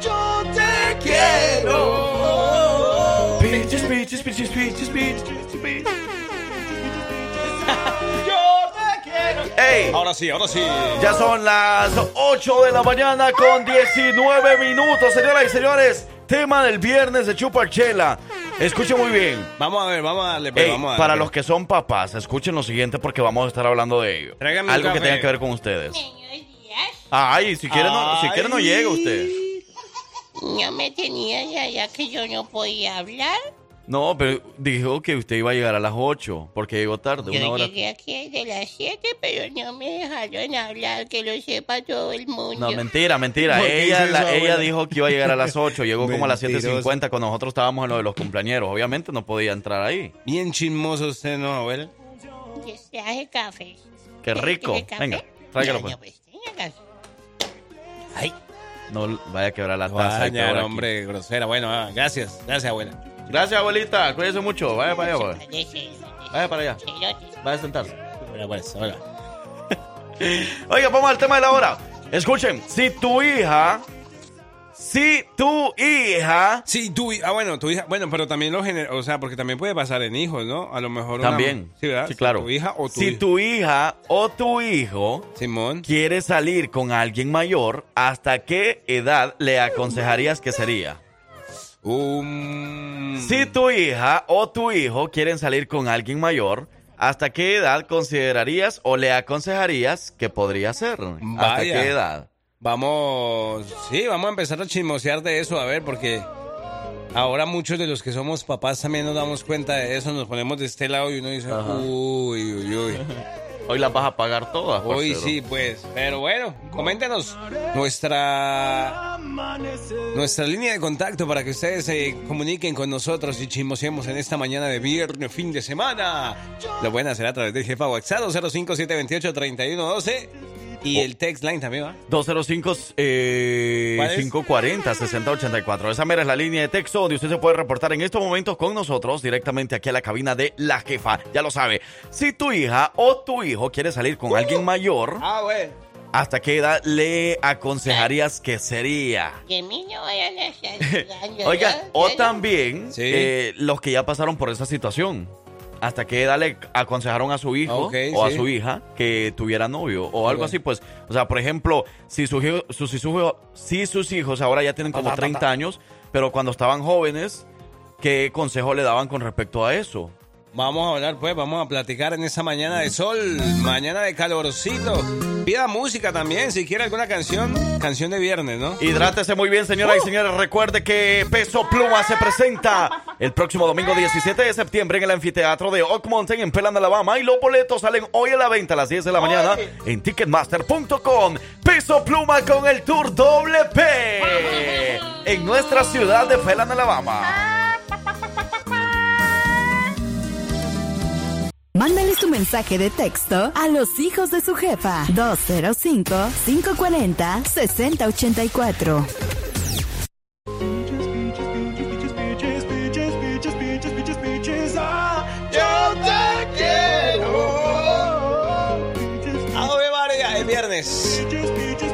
Yo te quiero. Speech. Yo te quiero. Ey, Ahora sí, ahora sí. ya son las 8 de la mañana con 19 minutos, señoras y señores. Tema del viernes de Chuparchela. Escuchen muy bien. Vamos a ver, vamos a darle. pues, Ey, vamos a darle. para los que son papás, escuchen lo siguiente porque vamos a estar hablando de ello. Tráigame un Algo que café. tenga que ver con ustedes. Ay, si quiere no, si quiere no llega usted. No me tenía ya, ya que yo no podía hablar. No, pero dijo que usted iba a llegar a las 8 porque llegó tarde, una Yo hora. llegué aquí de las 7, pero no me dejaron hablar, que lo sepa todo el mundo. No, mentira, mentira. ¿Por qué Ella, hizo la- eso, ella dijo que iba a llegar a las 8. Llegó como a las Mentiroso. 7.50 cuando nosotros estábamos en lo de los cumpleaños. Obviamente no podía entrar ahí. Bien chismoso usted, ¿no, abuela? Que se hace café. Qué rico. Venga, tráigalo pues. pues. Ay, No vaya a quebrar la taza. Vaya, hombre, grosera. Bueno, ah, gracias, gracias, abuela. Gracias, abuelita. Cuídese mucho. Vaya para allá, pues. Parece- Vaya para allá. Vaya a sentarse. Pues. Oiga, vamos al tema de la hora. Escuchen, si tu hija, si tu hija, Sí, tu hija, ah, bueno, tu hija, bueno, pero también lo genera, o sea, porque también puede pasar en hijos, ¿no? A lo mejor una- también. sí, ¿verdad? Sí, claro. Tu hija o tu si hijo. tu hija o tu hijo Simón. quiere salir con alguien mayor, ¿hasta qué edad le aconsejarías que sería? Um, Si tu hija o tu hijo quieren salir con alguien mayor, ¿hasta qué edad considerarías o le aconsejarías que podría ser? ¿Hasta qué edad? Vamos, sí, vamos a empezar a chismosear de eso, a ver, porque ahora muchos de los que somos papás también nos damos cuenta de eso, nos ponemos de este lado y uno dice, Ajá. uy, uy, uy. Hoy las vas a pagar todas. Hoy parcero. sí, pues. Pero bueno, coméntenos nuestra nuestra línea de contacto para que ustedes se comuniquen con nosotros y chismosemos en esta mañana de viernes, fin de semana. Lo pueden hacer a través del jefa WhatsApp 05728-3112 y el text line también va. 205 eh, ¿Cuál es? 540 6084. Esa mera es la línea de texto donde usted se puede reportar en estos momentos con nosotros directamente aquí a la cabina de la jefa. Ya lo sabe. Si tu hija o tu hijo quiere salir con alguien mayor, Ah. ¿hasta qué edad le aconsejarías que sería? Que a mí no vayan a Oiga, o también Sí. eh, los que ya pasaron por esa situación. ¿Hasta qué edad le aconsejaron a su hijo o a su hija que tuviera novio o algo así? Pues, o sea, por ejemplo, si, sus hijos- sus, si sus- si sus hijos ahora ya tienen como 30 años, pero cuando estaban jóvenes, ¿qué consejo le daban con respecto a eso? Vamos a hablar, pues, vamos a platicar en esta mañana de sol, mañana de calorcito. Pida música también, si quiere alguna canción, canción de viernes, ¿no? Hidrátese muy bien, señoras y señores. Recuerde que Peso Pluma se presenta el próximo domingo 17 de septiembre en el anfiteatro de Oak Mountain en Pelan, Alabama. Y los boletos salen hoy a la venta a las 10 de la mañana en ticketmaster.com. Peso Pluma con el tour doble P en nuestra ciudad de Pelan, Alabama. Mándale tu mensaje de texto a los hijos de su jefa 205-540-6084. Ave María, el viernes.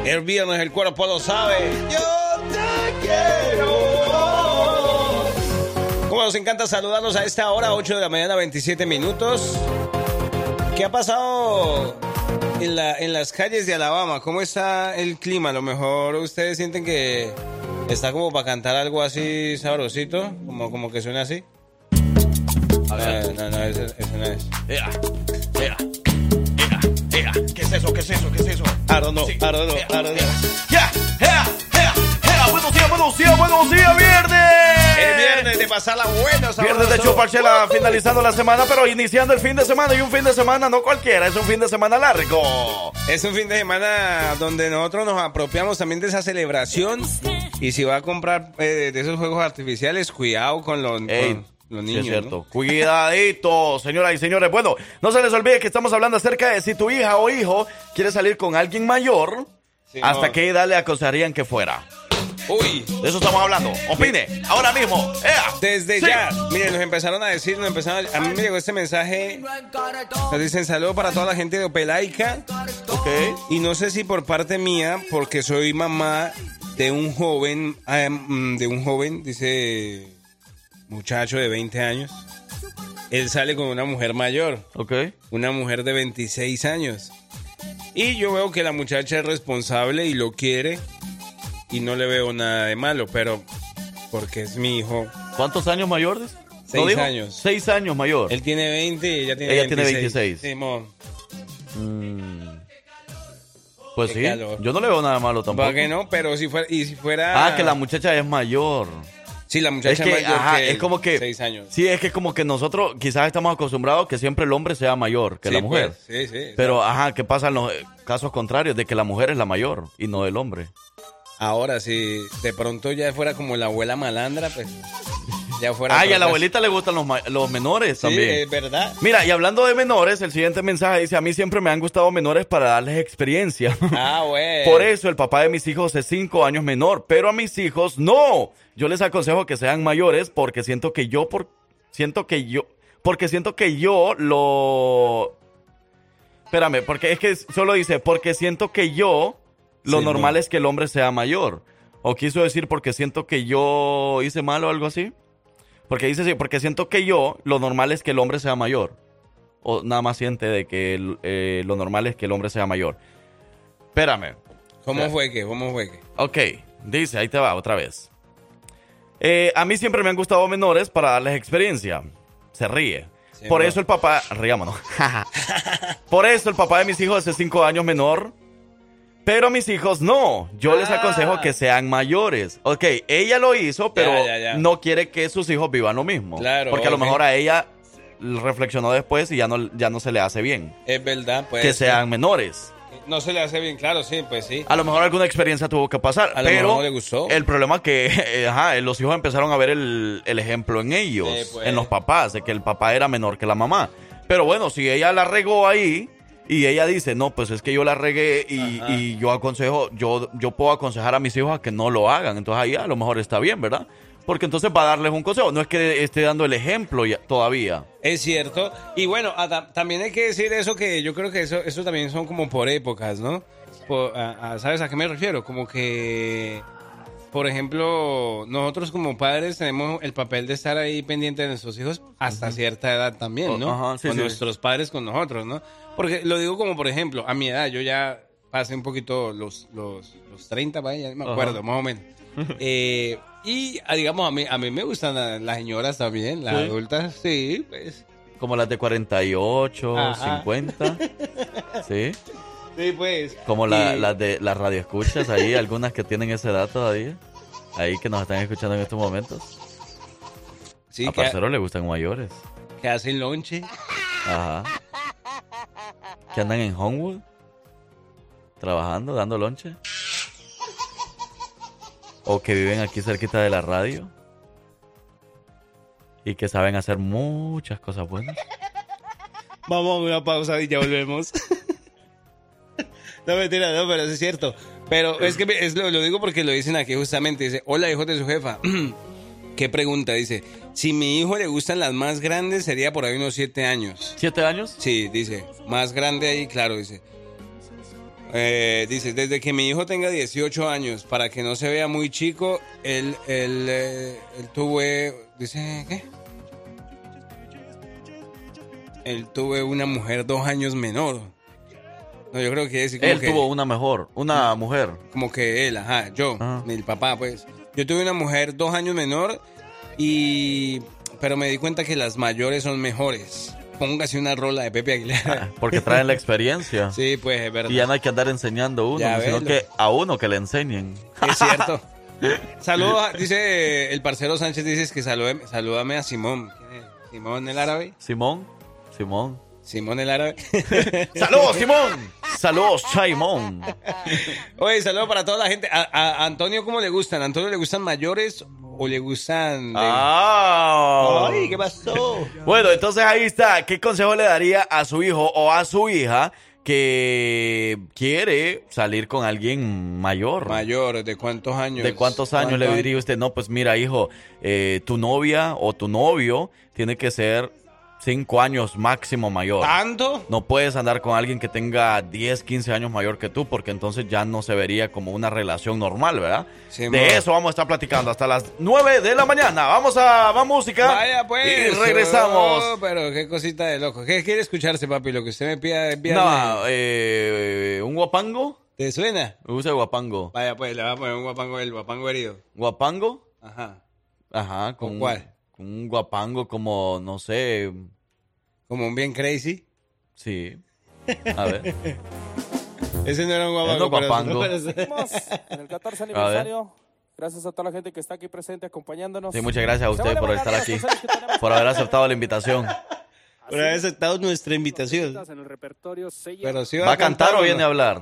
El viernes el cuerpo lo sabe. Yo te quiero. Como nos encanta saludarnos a esta hora, 8 de la mañana, 27 minutos. ¿Qué ha pasado en, la, en las calles de Alabama? ¿Cómo está el clima? A lo mejor ustedes sienten que está como para cantar algo así sabrosito, como, como que suena así. A ver. Eh, no, no, eso, eso no es. Ea, ea, ea, ea. ¿Qué es eso? ¿Qué es eso? ¿Qué es eso? I don't know, Sí. I don't know, I don't know. ¡Ya! ¡Ea! ¡Ea! ¡Ea! ¡Buenos días, buenos días, buenos días, viernes! El viernes de pasarla bueno, Viernes de. Chuparchela finalizando la semana, pero iniciando el fin de semana. Y un fin de semana no cualquiera, es un fin de semana largo. Es un fin de semana donde nosotros nos apropiamos también de esa celebración. Y si va a comprar eh, de esos juegos artificiales, cuidado con los, Ey, con los sí niños. es cierto. ¿no? Cuidadito, señoras y señores. Bueno, no se les olvide que estamos hablando acerca de si tu hija o hijo quiere salir con alguien mayor, Sí, ¿hasta no. qué edad le aconsejarían que fuera? Uy, De eso estamos hablando. Opine, ahora mismo. ¡Ea! desde Sí. ya. Miren, nos empezaron a decir, nos empezaron a, a mí me llegó este mensaje. Nos dicen saludo para toda la gente de Opelaica. Ok. Y no sé si por parte mía, porque soy mamá de un joven, eh, mm, de un joven, dice, muchacho de 20 años. Él sale con una mujer mayor. Ok. Una mujer de 26 años. Y yo veo que la muchacha es responsable y lo quiere. Y no le veo nada de malo, pero porque es mi hijo. ¿Cuántos años mayor? Seis años. Seis años mayor. Él tiene 20 y ella tiene Ella 26. tiene 26. Simón. Mm. Pues Qué sí, calor. yo no le veo nada malo tampoco. ¿Para que no? Pero si fuera... Y si fuera... Ah, que la muchacha es mayor. Sí, la muchacha es que, mayor ajá, que es como que... seis años. Sí, es que como que nosotros quizás estamos acostumbrados que siempre el hombre sea mayor que Sí, la mujer. pues, sí, sí. Pero, ajá, ¿qué pasa en los casos contrarios? De que la mujer es la mayor y no el hombre. Ahora, si de pronto ya fuera como la abuela malandra, pues ya fuera... Ah, y a la abuelita le gustan los, los menores Sí, también. es verdad. Mira, y hablando de menores, el siguiente mensaje dice, a mí siempre me han gustado menores para darles experiencia. Ah, güey. Por eso el papá de mis hijos es cinco años menor, pero a mis hijos no. Yo les aconsejo que sean mayores porque siento que yo por siento que yo porque siento que yo lo Espérame, porque es que solo dice porque siento que yo lo Sí, normal no. es que el hombre sea mayor. O quiso decir porque siento que yo hice mal o algo así. Porque dice así, porque siento que yo lo normal es que el hombre sea mayor. O nada más siente de que el- eh, lo normal es que el hombre sea mayor. Espérame. ¿Cómo O sea, fue que? ¿Cómo fue que? Ok, dice, ahí te va otra vez. Eh, a mí siempre me han gustado menores para darles experiencia. Se ríe. Sí, Por no. eso el papá, riámonos. Por eso el papá de mis hijos es cinco años menor. Pero mis hijos no. Yo les Ah. aconsejo que sean mayores. Ok, ella lo hizo, pero ya, ya. no quiere que sus hijos vivan lo mismo. Claro, Porque a lo mejor a ella reflexionó después y ya no, ya no se le hace bien. Es verdad, pues. que sean menores. No se le hace bien claro, sí, pues sí. A lo mejor alguna experiencia tuvo que pasar, A lo pero mejor no le gustó. el problema que eh, ajá, los hijos empezaron a ver el, el ejemplo en ellos, Sí, pues. en los papás, de que el papá era menor que la mamá. Pero bueno, si ella la regó ahí y ella dice, no, pues es que yo la regué y, yo aconsejo, yo, yo puedo aconsejar a mis hijos a que no lo hagan, entonces ahí a lo mejor está bien, ¿verdad? Porque entonces va a darles un consejo, no es que esté dando el ejemplo ya- todavía. Es cierto. Y bueno, también hay que decir eso que yo creo que eso, eso también son como por épocas, ¿no? Por- a- a- ¿Sabes a qué me refiero? Como que, por ejemplo, nosotros como padres tenemos el papel de estar ahí pendiente de nuestros hijos hasta cierta edad también, ¿no? Sí, Con sí. nuestros padres con nosotros, ¿no? Porque lo digo como, por ejemplo, a mi edad, yo ya pasé un poquito los, los, los 30, vaya, ya me Ajá. acuerdo, más o menos. Eh, y ah, digamos, a mí, a mí me gustan la- las señoras también, las ¿Sí? adultas, sí, pues. Como las de 48, Ajá. 50, ¿sí? Sí, pues. Como la- las de las radioescuchas ahí, algunas que tienen esa edad todavía. Ahí que nos están escuchando en estos momentos. Sí, a Parcero le gustan mayores. que hacen lonche. Ajá. Que andan en Homewood. Trabajando, dando lonche. O que viven aquí cerquita de la radio. Y que saben hacer muchas cosas buenas. Vamos a una pausa y ya volvemos. no, mentira, no, pero eso es cierto. Pero es que es lo, lo digo porque lo dicen aquí justamente. Dice, hola, hijos de su jefa. ¿Qué pregunta? Dice, si mi hijo le gustan las más grandes, sería por ahí unos siete años. ¿Siete años? Sí, dice, más grande ahí, claro, dice. Eh, dice, desde que mi hijo tenga 18 años, para que no se vea muy chico, él, él, eh, él tuve, dice, ¿qué? Él tuve una mujer dos años menor. No, yo creo que es como Él que, tuvo una mejor, una mujer. como que él, ajá, yo, Ajá. el papá, pues. Yo tuve una mujer dos años menor y, pero me di cuenta que las mayores son mejores. Póngase una rola de Pepe Aguilar. Porque traen la experiencia. Sí, pues es verdad. Y ya no hay que andar enseñando uno, Ya sino que a uno que le enseñen. Es cierto. Saludos, a- dice el parcero Sánchez, dices que salúdame, salúdame a Simón. ¿Quién es? ¿Simón el árabe? Simón, Simón. Simón el árabe. ¡Saludos, Simón! ¡Saludos, Simón! Oye, saludos para toda la gente. A, Antonio, ¿cómo le gustan? ¿A Antonio le gustan mayores o le gustan... de- ¡Ah! Ay, ¿qué pasó? Bueno, entonces ahí está. ¿Qué consejo le daría a su hijo o a su hija que quiere salir con alguien mayor? Mayor, ¿de cuántos años? ¿De cuántos años le ¿Cuántos diría usted? No, pues mira, hijo, eh, tu novia o tu novio tiene que ser 5 años máximo mayor. ¿Tanto? No puedes andar con alguien que tenga 10, 15 años mayor que tú, porque entonces ya no se vería como una relación normal, ¿verdad? Sí, de eso vamos a estar platicando hasta las 9 de la mañana. Vamos a música. Vaya pues. Y regresamos. Oh, pero qué cosita de loco. ¿Qué quiere escucharse, papi? Lo que usted me pida. No, eh, un guapango. ¿Te suena? Usa guapango. Vaya pues, le va a poner un guapango, el guapango herido. ¿Guapango? Ajá. Ajá. ¿Con cuál? Con un guapango como, no sé. Como un bien crazy. Sí. A ver. Ese no era un guapango. Seguimos en el 14 A ver. aniversario. Gracias a toda la gente que está aquí presente acompañando Sí, muchas gracias a usted por estar aquí. Por haber aceptado la invitación. Por haber aceptado nuestra invitación. en el repertorio. se llama Pero sí ¿Va a cantar o viene a hablar?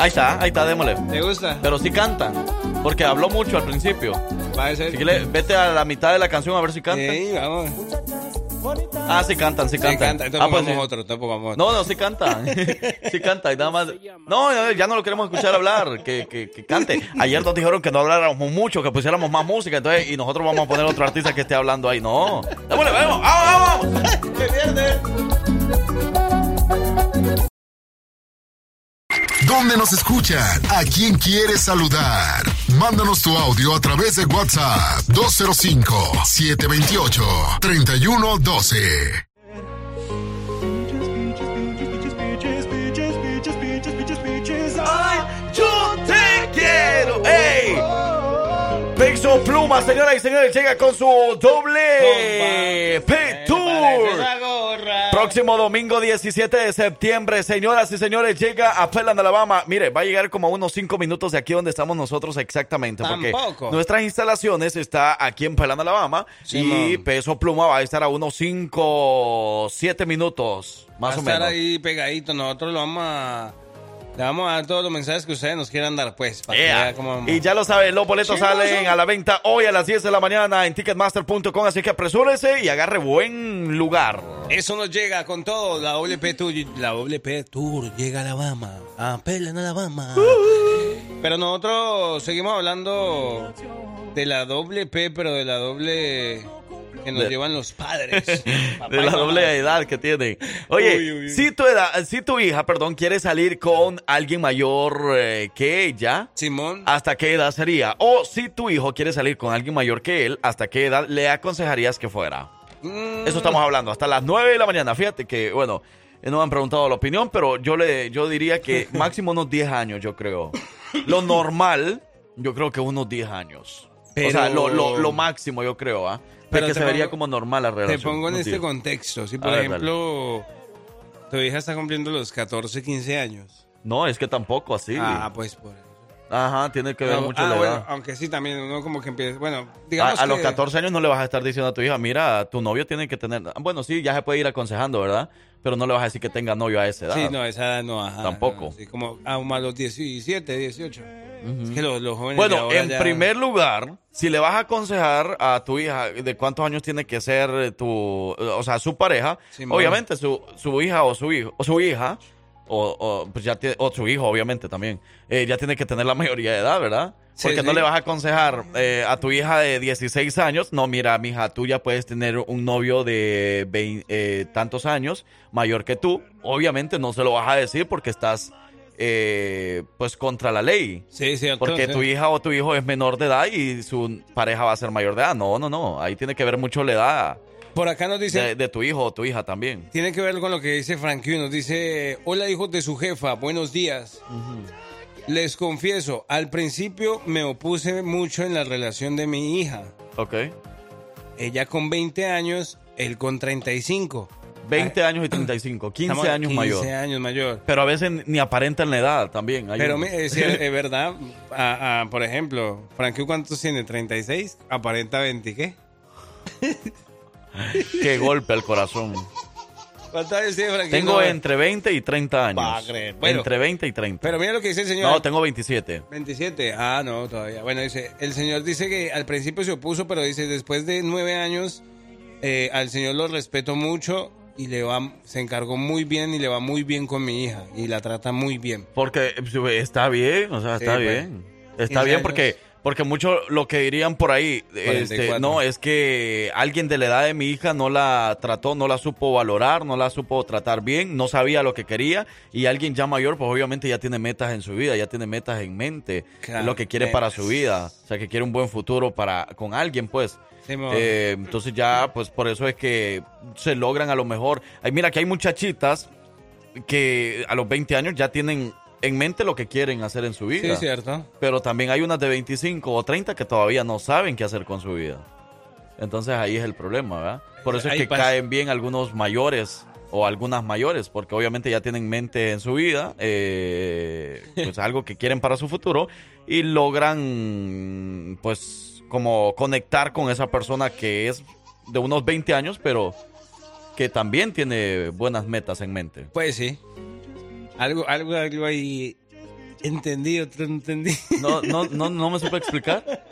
Ahí está, ahí está, démosle. ¿Te gusta? Pero sí cantan, porque habló mucho al principio. Va a ser. Vete a la mitad de la canción a ver si cantan. Sí, vamos. Ah, sí cantan, sí Sí, cantan. canta. Entonces ah, pues pongamos sí. otro, entonces pongamos otro. No, no, sí cantan. sí cantan, y nada más. No, no, ya no lo queremos escuchar hablar, que, que, que cante. Ayer nos dijeron que no habláramos mucho, que pusiéramos más música, entonces, y nosotros vamos a poner otro artista que esté hablando ahí. No. Démosle, vamos, vamos, vamos. ¡Qué pierde! ¿Dónde nos escuchan? ¿A quién quieres saludar? Mándanos tu audio a través de WhatsApp 205-728-3112. Ay, yo te quiero. ¡Ey! Peso Pluma, señoras y señores, llega con su doble P Tour. Esa gorra. Próximo domingo 17 de septiembre, señoras y señores, llega a Peland, Alabama. Mire, va a llegar como a unos 5 minutos de aquí donde estamos nosotros exactamente. Porque Tampoco. nuestras instalaciones está aquí en Peland, Alabama. Sí, y man. Peso Pluma va a estar a unos 5, 7 minutos, más Va a o estar menos. ahí pegadito. Nosotros lo vamos a. Le vamos a dar todos los mensajes que ustedes nos quieran dar, pues. Para que Yeah. vamos. Y ya lo saben, los boletos salen a la venta hoy a las 10 de la mañana en ticketmaster.com, así que apresúrese y agarre buen lugar. Eso nos llega con todo. La WP Tour, la WP Tour llega a Alabama. A Pelan, Alabama. Pero nosotros seguimos hablando de la doble P, pero de la doble que nos De- llevan los padres. De la doble edad que tienen. Oye, Uy, uy, uy. si tu edad, si tu hija, perdón, quiere salir con alguien mayor eh, que ella, Simón. ¿hasta qué edad sería? O si tu hijo quiere salir con alguien mayor que él, ¿hasta qué edad le aconsejarías que fuera? Mm, Eso estamos hablando, hasta las 9 de la mañana. Fíjate que, bueno, no me han preguntado la opinión, pero yo le yo diría que máximo unos 10 años, yo creo. Lo normal, yo creo que unos 10 años. O sea, Pero- lo, lo- lo máximo, yo creo, ¿ah? Pero Porque te se vería pongo- como normal la Te relación. pongo en unos este 10. contexto. Si, por ver, ejemplo, tu hija está cumpliendo los 14, 15 años. No, es que tampoco así. Ah, pues por eso. Ajá, tiene que ver mucho ah, la bueno, edad. aunque sí, también uno como que empieza. Bueno, A, digamos a los que- 14 años no le vas a estar diciendo a tu hija, mira, tu novio tiene que tener... Bueno, sí, ya se puede ir aconsejando, ¿verdad? Pero no le vas a decir que tenga novio a esa edad. Sí, no, esa edad no, ajá. Tampoco. Así como a los 17, 18. Es que los, los jóvenes. Bueno, en ya- primer lugar, si le vas a aconsejar a tu hija de cuántos años tiene que ser tu, o sea, su pareja, obviamente su, su hija o su hijo, o su hija, o, o, pues ya tiene- o su hijo, obviamente también, eh, ya tiene que tener la mayoría de edad, ¿verdad? Sí, Porque no sí. le vas a aconsejar eh, a tu hija de 16 años, no, mira, mija, tú ya puedes tener un novio de eh, tantos años, mayor que tú. Obviamente no se lo vas a decir porque estás, eh, pues, contra la ley. Sí, cierto. Porque sí. tu hija o tu hijo es menor de edad y su pareja va a ser mayor de edad. No, no, no. Ahí tiene que ver mucho la edad Por acá nos dice. de, de tu hijo o tu hija también. Tiene que ver con lo que dice Frankie. Nos dice: Hola, hijos de su jefa, buenos días. Les confieso, al principio me opuse mucho en la relación de mi hija. Ok. Ella con 20 años, él con 35. 20 años y 35. 15 Estamos años 15 mayor. años mayor. Pero a veces ni aparentan la edad también. Hay Pero es, verdad, a- a, por ejemplo, Frankie, ¿cuántos tiene? ¿36? Aparenta 20, ¿qué? Qué golpe al corazón. ¿Cuántos años tiene? Tengo entre 20 y 30 años. Va a creer. Bueno. entre 20 y 30. Pero mira lo que dice el señor. no, tengo 27. 27. Ah, no, todavía. Bueno, dice, el señor dice que al principio se opuso, pero dice, después de nueve años, eh, al señor lo respeto mucho y le va, se encargó muy bien y le va muy bien con mi hija y la trata muy bien. Porque eh, está bien, o sea, Sí, está pues. bien. Está 15 bien porque Porque mucho lo que dirían por ahí, este, 44. no, es que alguien de la edad de mi hija no la trató, no la supo valorar, no la supo tratar bien, no sabía lo que quería y alguien ya mayor, pues obviamente ya tiene metas en su vida, ya tiene metas en mente, Claro, lo que quiere para su vida, o sea, que quiere un buen futuro para con alguien, pues. Sí. Eh, entonces ya, pues por eso es que se logran a lo mejor. Ay, mira, que hay muchachitas que a los 20 años ya tienen en mente lo que quieren hacer en su vida. Sí, cierto. Pero también hay unas de 25 o 30 que todavía no saben qué hacer con su vida. Entonces ahí es el problema, ¿verdad? Por eso es Ahí que pasa. caen bien algunos mayores o algunas mayores, porque obviamente ya tienen mente en su vida, eh, pues algo que quieren para su futuro y logran, pues, como conectar con esa persona que es de unos 20 años, pero que también tiene buenas metas en mente. Pues sí. Algo, algo, algo ahí entendí, otro no entendí. No, no, no, no me supe explicar.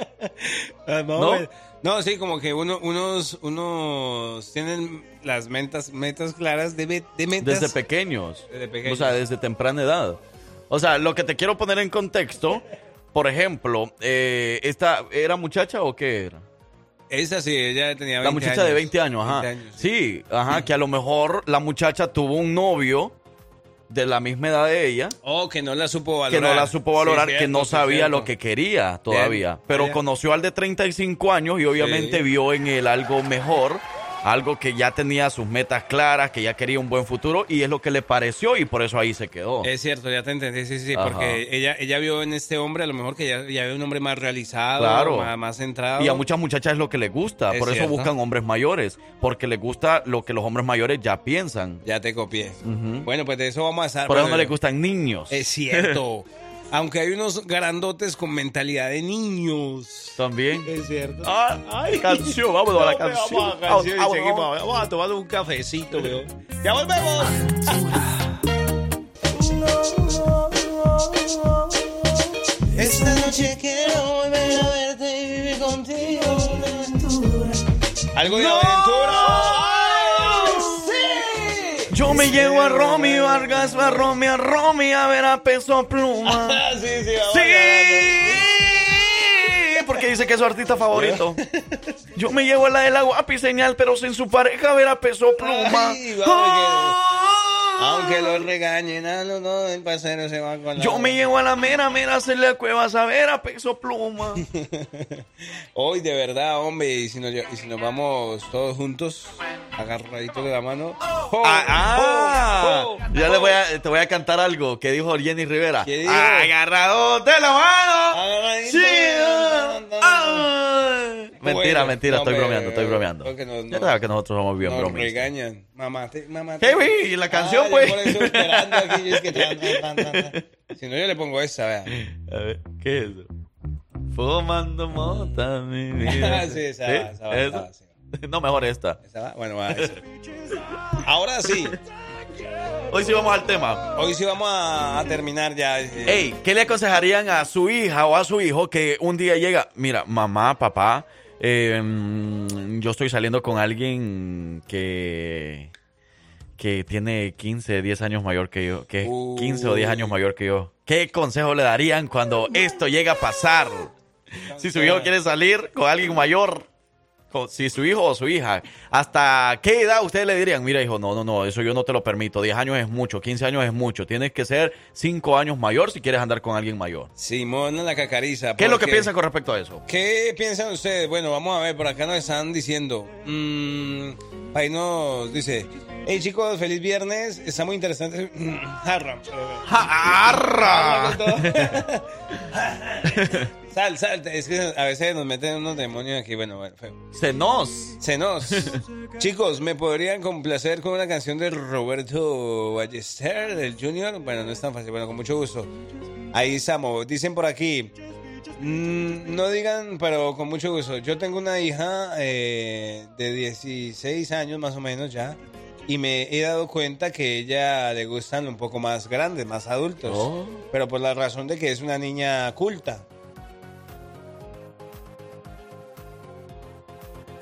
Ah, no, ¿No? no, sí, como que uno, unos, unos tienen las metas, metas claras de, de metas. Desde pequeños. Desde pequeños. O sea, desde temprana edad. O sea, lo que te quiero poner en contexto, por ejemplo, eh, ¿esta era muchacha o qué era? Esa sí, ella tenía 20 La muchacha de 20 años, ajá. 20 años. Sí, ajá, que a lo mejor la muchacha tuvo un novio de la misma edad de ella, Oh, que no la supo que valorar. no la supo valorar, Sí, que no sabía lo que quería todavía. Pero Bien. conoció al de 35 años y obviamente Sí. vio en él algo mejor, algo que ya tenía sus metas claras, que ya quería un buen futuro y es lo que le pareció y por eso ahí se quedó. Es cierto, ya te entendí, sí, sí, sí, Ajá. porque ella, ella vio en este hombre a lo mejor que ya, ya ve un hombre más realizado, Claro. más, más centrado. Y a muchas muchachas es lo que les gusta, Es por eso buscan hombres mayores, porque les gusta lo que los hombres mayores ya piensan. Ya te copié. Bueno, pues de eso vamos a estar. Por eso no les gustan niños. Es cierto. Aunque hay unos grandotes con mentalidad de niños. También. Es cierto. Ah, ay, canción, vámonos a la No, canción. Vamos a la canción y Vamos, seguimos. vamos. Vamos a tomar un cafecito, veo. ¡Ya volvemos! Esta noche quiero volver a verte y vivir contigo una aventura. Algo de aventura. ¡Sí! Me llevo a Romy Vargas, a Romy, a Romy, a ver a peso pluma. sí, sí, Sí, a porque dice que es su artista favorito. Yo me llevo a la de la guapi señal, pero sin su pareja, a ver a peso pluma. Ay, Aunque lo regañen a los dos, el parcero se va con la... Yo me llevo a la mera, mera, hacerle a cuevas, a ver a peso pluma. Hoy, de verdad, hombre, y si nos, y si nos vamos todos juntos, agarraditos de la mano. ¡Oh! Ah, ¡Oh! ya le voy a, te voy a cantar algo que dijo Jenny Rivera. ¿Qué dijo? Agarrado de la mano. Agarradito Sí, mano. ah. Mentira, Bueno, mentira, no, estoy bromeando, estoy bromeando. porque no- Ya no- sabes que nosotros somos bien Nos bromistas. regañan. Mamá, te, mamá. ¿Qué, güey? ¿Y la canción, Ah, pues? por eso esperando aquí, es que tan, tan, tan. Si no, yo le pongo esa, vea. A ver, ¿qué es eso? Fumando mota, mi vida. Sí, esa va, esa va, esa va, sí. No, mejor esta. ¿Esa va? Bueno, va esa. Ahora sí, Hoy sí vamos al tema. hoy sí vamos a, a terminar ya. eh, Ey, ¿qué le aconsejarían a su hija o a su hijo que un día llega? Mira, mamá, papá, eh, yo estoy saliendo con alguien que que tiene 15, 10 años mayor que yo, que es 15 o 10 años mayor que yo. ¿Qué consejo le darían cuando esto llega a pasar? Si su hijo quiere salir con alguien mayor, si su hijo o su hija, ¿hasta qué edad ustedes le dirían? Mira, hijo, no, no, no, eso yo no te lo permito. 10 años es mucho, 15 años es mucho. Tienes que ser 5 años mayor si quieres andar con alguien mayor. Simona la cacariza. ¿Qué es lo que piensan con respecto a eso? ¿Qué piensan ustedes? Bueno, vamos a ver, por acá nos están diciendo. Mmm, ahí nos dice. Hey chicos, feliz viernes. Está muy interesante. Jarra. ¡Jarra! Sal, sal. Es que a veces nos meten unos demonios aquí. Bueno, bueno, feo. Senos. Senos. Chicos, ¿me podrían complacer con una canción de Roberto Ballester, del Junior? Bueno, no es tan fácil. Bueno, con mucho gusto. Ahí estamos. Dicen por aquí. mm, no digan, pero con mucho gusto. Yo tengo una hija eh, de 16 años más o menos ya. Y me he dado cuenta que ella le gustan un poco más grandes, más adultos. Oh. Pero por la razón de que es una niña culta.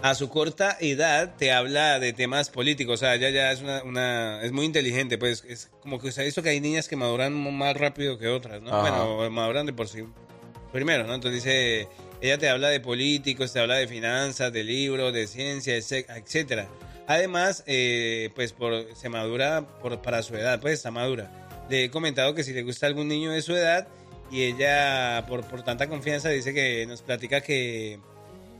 A su corta edad te habla de temas políticos, o sea, ella ya es una, una- es muy inteligente, pues es como que se ha visto que hay niñas que maduran más rápido que otras, ¿no? Ajá. Bueno, maduran de por sí primero, ¿no? Entonces dice, ella te habla de políticos, te habla de finanzas, de libros, de ciencia, etcétera. Además, eh, pues por, se madura por, para su edad, pues está madura. Le he comentado que si le gusta algún niño de su edad y ella, por, por tanta confianza, dice que nos platica que,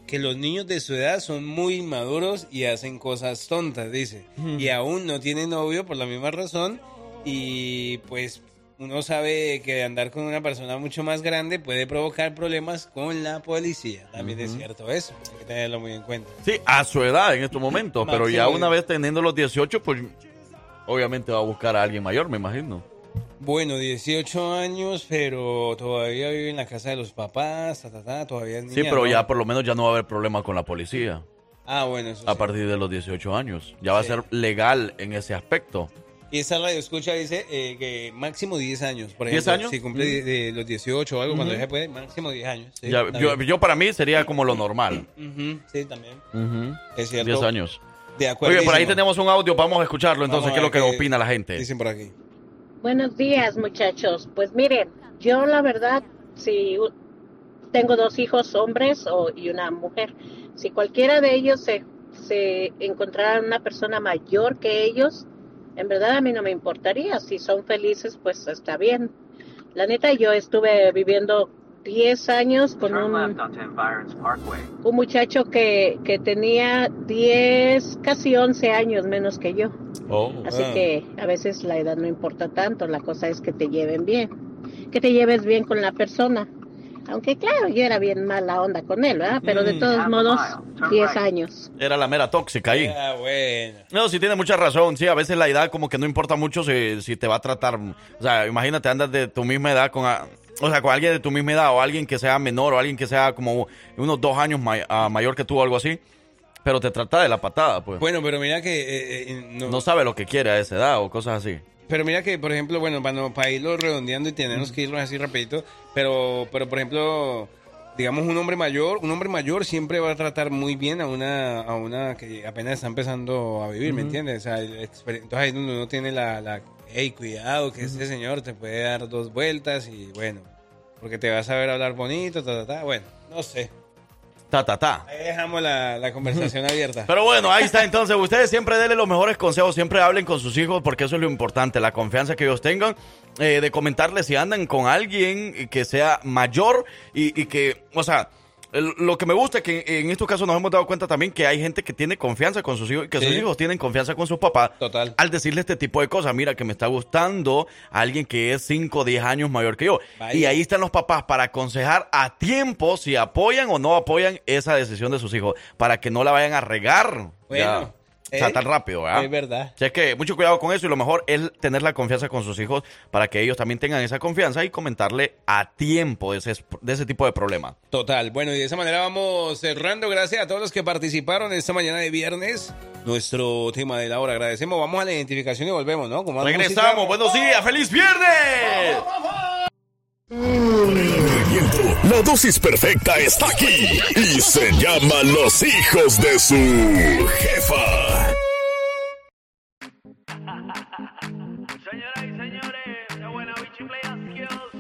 que los niños de su edad son muy inmaduros y hacen cosas tontas, dice. Y aún no tiene novio por la misma razón y pues uno sabe que andar con una persona mucho más grande puede provocar problemas con la policía. También es cierto eso, hay que tenerlo muy en cuenta. Sí, a su edad en estos momentos, pero ya una vez teniendo los 18, pues obviamente va a buscar a alguien mayor, me imagino. Bueno, 18 años, pero todavía vive en la casa de los papás, ta, ta, ta, todavía es niña, Sí, pero ¿no? ya por lo menos ya no va a haber problema con la policía Ah, bueno, eso a sí. partir de los 18 años. Ya va a ser legal en ese aspecto. Y esa radio escucha dice eh, que máximo 10 años. Por 10 ejemplo, años? Si cumple Mm. de, de los 18 o algo, cuando ya se puede, máximo 10 años. sí, Ya, está yo, para mí sería como lo normal. Sí, también. Ujú. Es cierto. 10 años. De acuerdo. Oye, por ahí tenemos un audio, vamos a escucharlo entonces, ¿qué es lo que opina la gente? Dicen por aquí. Buenos días, muchachos. Pues miren, yo la verdad, si tengo dos hijos hombres o, y una mujer, si cualquiera de ellos se, se encontrara una persona mayor que ellos, en verdad a mí no me importaría. Si son felices, pues está bien. La neta, yo estuve viviendo 10 años con un, un muchacho que, que tenía 10, casi 11 años menos que yo. Oh. Así Ah. que a veces la edad no importa tanto, la cosa es que te lleven bien, que te lleves bien con la persona. Aunque claro, yo era bien mala onda con él, ¿verdad? Pero de Mm. todos modos, mile, turn 10 right. años. Era la mera tóxica ahí. Ah, bueno. No, sí tiene mucha razón. Sí, a veces la edad como que no importa mucho si, si te va a tratar. O sea, imagínate, andas de tu misma edad con... a- o sea, con alguien de tu misma edad o alguien que sea menor o alguien que sea como unos dos años may- ah, mayor que tú o algo así. Pero te trata de la patada, pues. Bueno, pero mira que... eh, eh, no, No sabe lo que quiere a esa edad o cosas así. Pero mira que, por ejemplo, bueno, para, no- para irlo redondeando y tenemos que irnos así rapidito, pero, pero por ejemplo, digamos un hombre mayor, un hombre mayor siempre va a tratar muy bien a una, a una que apenas está empezando a vivir, ¿me entiendes? O sea, el entonces ahí es donde uno tiene la, la hey, cuidado, que ese señor te puede dar dos vueltas y bueno, porque te vas a ver hablar bonito, ta, ta, ta, bueno, no sé. Ta, ta, ta. Ahí dejamos la, la conversación abierta. Pero bueno, ahí está entonces. Ustedes siempre denle los mejores consejos, siempre hablen con sus hijos porque eso es lo importante, la confianza que ellos tengan, eh, de comentarles si andan con alguien que sea mayor y, y que, o sea, lo que me gusta es que en estos casos nos hemos dado cuenta también que hay gente que tiene confianza con sus hijos y que sus hijos tienen confianza con sus papás Total. al decirle este tipo de cosas. Mira, que me está gustando alguien que es 5 o 10 años mayor que yo. Vaya. Y ahí están los papás para aconsejar a tiempo si apoyan o no apoyan esa decisión de sus hijos, para que no la vayan a regar. Bueno. O sea, ¿eh? tan rápido, ¿verdad? Es verdad. O sea, es que mucho cuidado con eso y lo mejor es tener la confianza con sus hijos para que ellos también tengan esa confianza y comentarle a tiempo de ese, de ese tipo de problema. Total. Bueno, y de esa manera vamos cerrando. Gracias a todos los que participaron esta mañana de viernes. Nuestro tema de la hora. Agradecemos. Vamos a la identificación y volvemos, ¿no? Regresamos. música. Buenos días. ¡Feliz viernes! La dosis perfecta está aquí y se llama Los hijos de su jefa.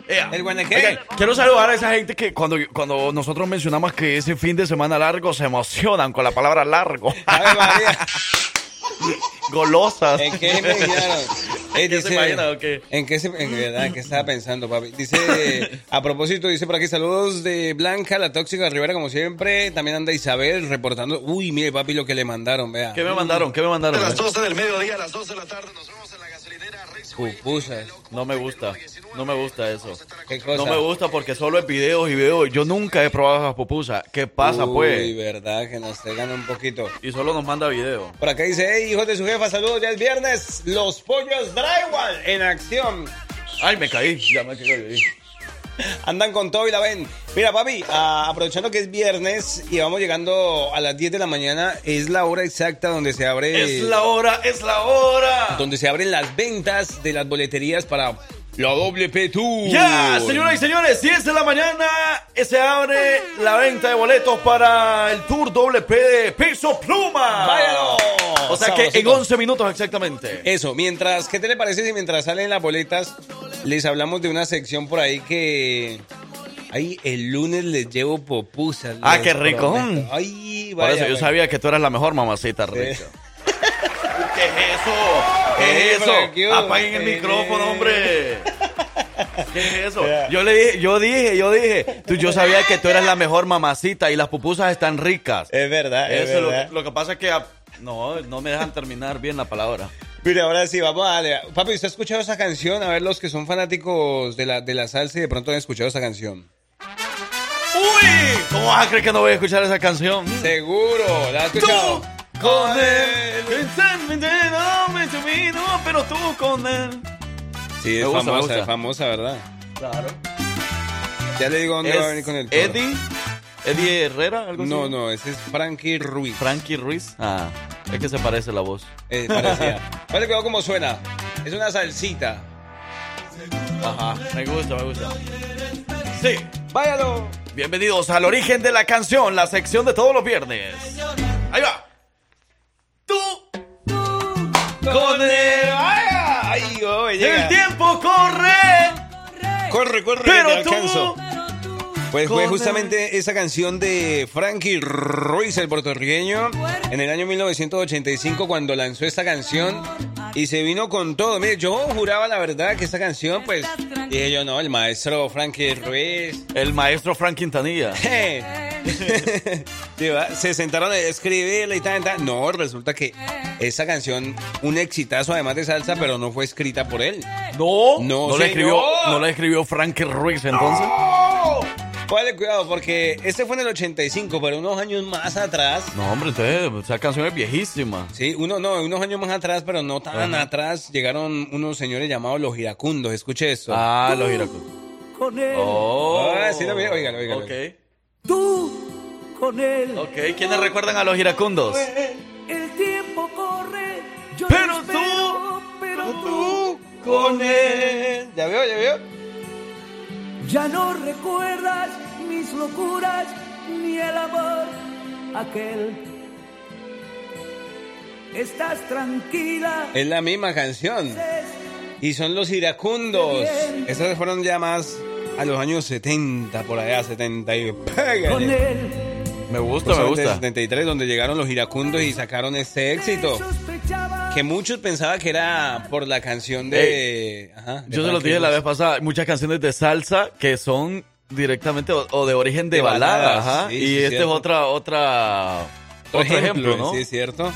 Ea. ¿El guanequé? Oigan, quiero saludar a esa gente que cuando, cuando nosotros mencionamos que ese fin de semana largo se emocionan con la palabra largo. Golosas. ¿En qué me imaginaron? Eh, ¿Qué se imagina o qué? ¿En qué, se, en verdad, ¿qué estaba pensando, papi? Dice, a propósito, dice por aquí, saludos de Blanca, la tóxica Rivera, como siempre. También anda Isabel reportando. Uy, mire, papi, lo que le mandaron, vea. ¿Qué me mandaron? ¿Qué me mandaron? A las 12 del mediodía, a las 2 de la tarde, nos vemos en la gasolinera Reyes. Pupusas. No me gusta. No me gusta eso. ¿Qué cosa? No me gusta porque solo es videos y videos. Yo nunca he probado esas pupusas. ¿Qué pasa, Uy, pues? verdad, que nos traigan un poquito. Y solo nos manda video. Por acá dice, hey, hijos de su jefa, saludos, ya es viernes. Los pollos drywall en acción. Ay, me caí. Ya me caí. Andan con todo y la ven. Mira, papi, ah, aprovechando que es viernes y vamos llegando a las 10 de la mañana, es la hora exacta donde se abre. Es la hora, es la hora. Donde se abren las ventas de las boleterías para la WP Tour. Ya, señoras y señores, 10 de la mañana se abre la venta de boletos para el Tour WP de Peso Pluma. ¡Váyalo! O sea que en Sabrosito. 11 minutos exactamente. Eso, mientras, ¿qué te le parece si mientras salen las boletas les hablamos de una sección por ahí que Ay, el lunes les llevo popusas. Ah, qué rico. prometo. Ay, Por vaya. eso yo sabía que tú eras la mejor mamacita rica. ¿Qué es eso? ¿Qué Eh, es eso? Apaguen el eh, micrófono, hombre. ¿Qué es eso? Yo le dije, yo dije, yo dije, tú, yo sabía que tú eras la mejor mamacita y las pupusas están ricas. Es verdad, es Eso, lo verdad. que- Lo, que pasa es que no, no me dejan terminar bien la palabra. Mira, ahora sí, vamos a darle. Papi, ¿usted ha escuchado esa canción? A ver, los que son fanáticos de la, de la salsa y de pronto han escuchado esa canción. ¡Uy! ¿Cómo vas a creer que no voy a escuchar esa canción? Seguro, ¿la has escuchado? Con él. No, me subí, no, pero tú con él. Sí, es gusta, famosa, es famosa, ¿verdad? Claro. Ya le digo dónde Es va a venir con el toro. Eddie. Eddie Herrera, algo así. No, no, ese es Frankie Ruiz. Frankie Ruiz. Ah, es que se parece la voz. Eh, parecía. Vale, cuidado cómo suena. Es una salsita. Ajá, me gusta, me gusta. Sí. Váyalo. Bienvenidos al origen de la canción, la sección de todos los viernes. Ahí va. Con el... ¡Ay, oh, llega. El tiempo corre. Corre, corre, Pero te tú- alcanzo. Pues fue justamente esa canción de Frankie Ruiz, el puertorriqueño, en el año 1985 cuando lanzó esta canción y se vino con todo. Mire, yo juraba la verdad que esta canción, pues, dije yo, no, el maestro Frankie Ruiz. El maestro Frank Quintanilla. Sí, va, se sentaron a escribirla y tal, tal. No, resulta que esa canción, un exitazo además de salsa, pero no fue escrita por él. No, No, no, le escribió, no le escribió Frankie Ruiz entonces. Vale, cuidado, porque este fue en el 85, pero unos años más atrás. No, hombre, entonces esa canción es viejísima. Sí, uno, no, unos años más atrás, pero no tan Ajá. atrás, llegaron unos señores llamados los iracundos. Escuche esto. Ah, los iracundos. Con él. Oh. Ah, sí, también, óigalo, óigalo. Ok. Tú con él. Ok, ¿quiénes recuerdan a los iracundos? El tiempo corre. Yo Pero espero, pero tú con él. ¿Ya veo, ya veo? ya no recuerdas mis locuras ni el amor aquel. Estás tranquila. Es la misma canción. Y son los iracundos. Esas fueron ya más a los años 70, por allá, 70 y pégale. Me gusta, me Justamente gusta. el 73, donde llegaron los iracundos y sacaron este éxito. Que muchos pensaban que era por la canción de. Ajá, de Yo se lo dije la vez pasada, muchas canciones de salsa que son directamente o, o de origen de, De balada, baladas, ajá. sí, y sí, este cierto. es otra, otra, otro ejemplo, ¿no? Sí, es cierto.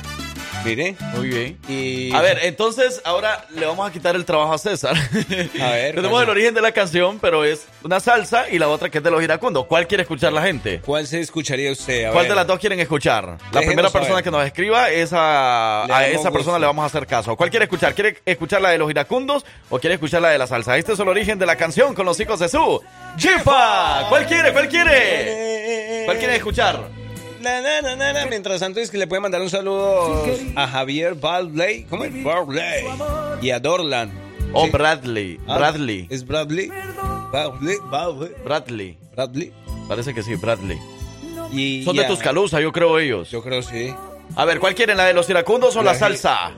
Mire. Muy bien. Y... A ver, entonces ahora le vamos a quitar el trabajo a César. A ver. Tenemos ¿cuál- el origen de la canción, pero es una salsa y la otra que es de los iracundos. ¿Cuál quiere escuchar la gente? ¿Cuál se escucharía usted? A ¿Cuál ver. de las dos quieren escuchar? La Déjenos primera persona que nos escriba, esa, a esa persona le vamos a hacer caso. ¿Cuál quiere escuchar? ¿Quiere escuchar la de los iracundos o quiere escuchar la de la salsa? Este es el origen de la canción con los hijos de su Chifa. ¿Cuál quiere? ¿Cuál quiere? ¿Cuál quiere escuchar? Na, na. Mientras tanto, es que le puede mandar un saludo a Javier Barley. ¿Cómo es? Barley. Y a Dorlan. O Sí. Bradley. Ah, Bradley. ¿Es Bradley? Bradley. Bradley. Bradley. Bradley. Parece que sí, Bradley. Y, Son y de Tuscaloosa, yo creo ellos. Yo creo sí. A ver, ¿cuál quieren? ¿La de los iracundos o la La- salsa?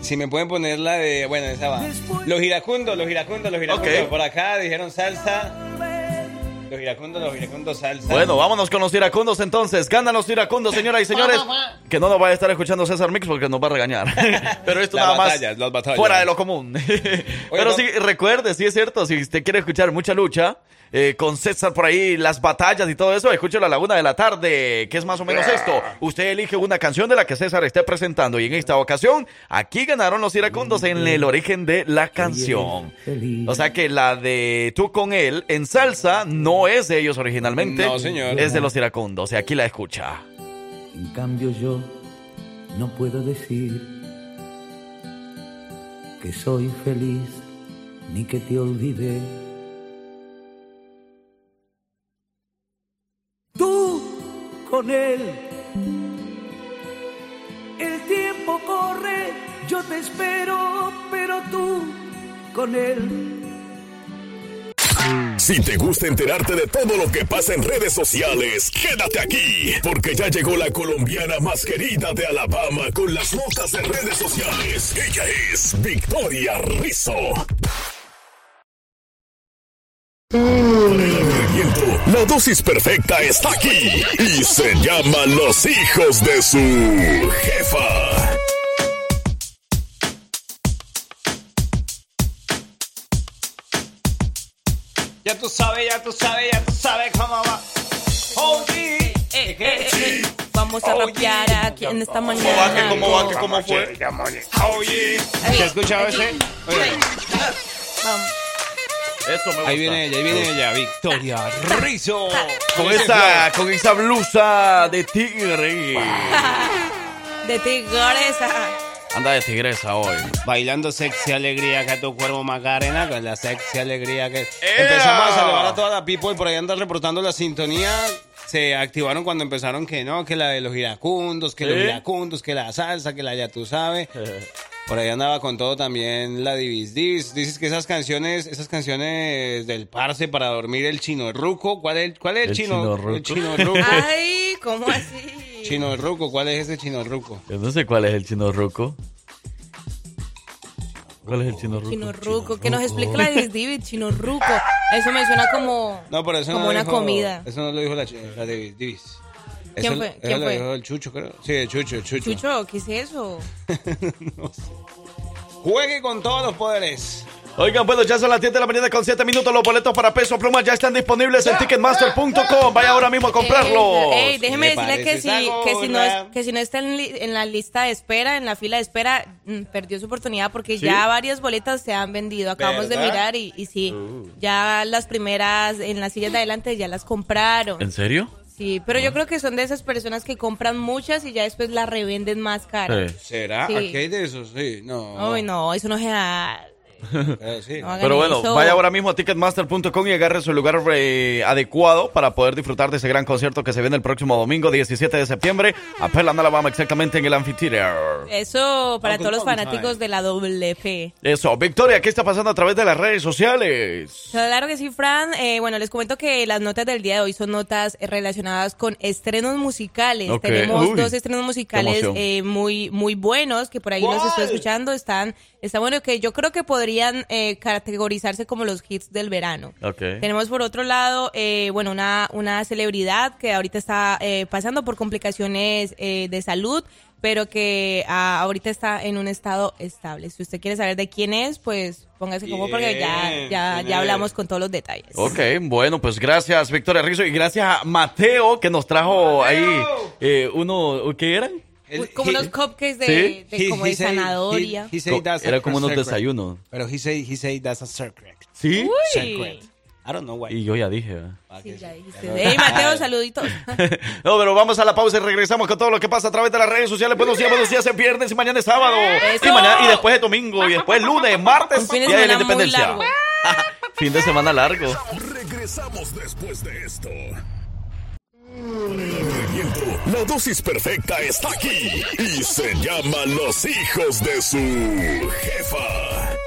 Si me pueden poner la de. Bueno, esa va. Los iracundos, los iracundos, los iracundos. Ok. Por acá dijeron salsa. Los iracundos, los iracundos, salsa. Bueno, vámonos con los iracundos entonces. Ganan los iracundos, señoras y señores. Que no nos vaya a estar escuchando César Mix porque nos va a regañar. Pero esto Las nada más batallas, las batallas. fuera de lo común. Pero no. sí, recuerde, sí es cierto, si usted quiere escuchar mucha lucha, eh, con César por ahí, las batallas y todo eso, escúchelo a la una de la tarde, que es más o menos esto. Usted elige una canción de la que César esté presentando y en esta ocasión, aquí ganaron los iracundos en el origen de la canción. O sea que la de Tú con él en salsa no es de ellos originalmente. No, señor. Es de los iracundos. Y aquí la escucha. En cambio yo no puedo decir que soy feliz ni que te olvidé. Con él. El tiempo corre, yo te espero, pero tú con él. Si te gusta enterarte de todo lo que pasa en redes sociales, quédate aquí, porque ya llegó la colombiana más querida de Alabama con las notas de redes sociales. Ella es Victoria Rizzo. Para La dosis perfecta está aquí y se llama Los hijos de su jefa. Ya tú sabes, ya tú sabes, ya tú sabes cómo va. Oye, Eh, eh, eh, Vamos a rapear aquí en esta mañana. ¿Cómo va? ¿Qué, ¿Cómo va? ¿Qué, ¿Cómo fue? Oye. ¿Se ha escuchado ese? Oye. Vamos. Eso me gusta. Ahí viene ella, ahí viene ella, Victoria Rizzo. Con esa, con esa blusa de tigre. De tigresa. Anda de tigresa hoy. Bailando sexy alegría que tu cuerpo Macarena, con la sexy alegría que... Empezamos a saludar a toda la people, por ahí anda reportando la sintonía. Se activaron cuando empezaron que no, que la de los iracundos, que los ¿Sí? iracundos, que la salsa, que la ya tú sabes. Por ahí andaba con todo también la Divis Divis. Dices que esas canciones, esas canciones del Parse para dormir el chino ruco, ¿cuál es, cuál es el, El chino, chino ruco. El chino ruco. Ay, ¿cómo así? chino ruco, ¿cuál es ese chino ruco? Yo no sé cuál es el chino ruco. ¿Cuál es el chino ruco? Chino Ruco, que nos explique la de David, Chino Ruco. Eso me suena como, No, pero eso como no una dijo- comida. Eso no lo dijo la, la Divis Divis. ¿Quién Eso- fue? eso ¿Quién lo fue? dijo el Chucho, creo. Sí, el Chucho, el Chucho. Chucho, ¿qué es eso? Juegue con todos los poderes. Oigan, bueno, ya son las 10 de la mañana con 7 minutos. Los boletos para peso pluma ya están disponibles en ticketmaster.com. Vaya ahora mismo a comprarlos. Ey, ey, déjeme ¿Qué le decirle que si, que si no es, que si no está en, li- en la lista de espera, en la fila de espera, mm, perdió su oportunidad porque ¿Sí? ya varias boletas se han vendido. Acabamos de mirar y, y sí, ya las primeras en las sillas de adelante ya las compraron. ¿En serio? Sí, pero yo creo que son de esas personas que compran muchas y ya después las revenden más caras. ¿Será? Sí. Aquí hay de esos, sí. No. Ay, no, eso no es real. Eh, sí. No Pero bueno, eso. vaya ahora mismo a ticketmaster.com y agarre su lugar eh, adecuado para poder disfrutar de ese gran concierto que se viene el próximo domingo, 17 de septiembre, a Pearland, Alabama, exactamente en el anfiteatro. Eso para todos los fanáticos de la WP. Eso, Victoria, ¿qué está pasando a través de las redes sociales? Claro que sí, Fran. Eh, bueno, les comento que las notas del día de hoy son notas relacionadas con estrenos musicales. Ok. Tenemos Uy, dos estrenos musicales eh, muy, muy buenos que por ahí nos estoy escuchando. Están, está bueno que yo creo que podrían eh, categorizarse como los hits del verano. Ok. Tenemos por otro lado, eh, bueno, una, una celebridad que ahorita está eh, pasando por complicaciones eh, de salud, pero que ah, ahorita está en un estado estable. Si usted quiere saber de quién es, pues póngase como porque ya, ya, ¿quién ya hablamos con todos los detalles. Ok, bueno, pues gracias Victoria Rizzo y gracias a Mateo que nos trajo ahí eh, uno, ¿qué eran? Como unos cupcakes de, ¿Sí? de como de zanahoria. he said that's Era como unos secret. desayunos. Pero he said, he said that's a secret. ¿Sí? Uy. Secret. I don't know why. Y yo ya dije. ¿eh? Sí, ya dijiste. Hey, Mateo, saluditos. No, pero vamos a la pausa y regresamos con todo lo que pasa a través de las redes sociales. Buenos días, buenos días, es viernes y mañana es sábado. Eso. Y, mañana, y después es domingo, y después lunes, martes, Un fin de Día de la independencia. fin de semana largo. Regresamos después de esto. La dosis perfecta está aquí y se llama Los hijos de su jefa.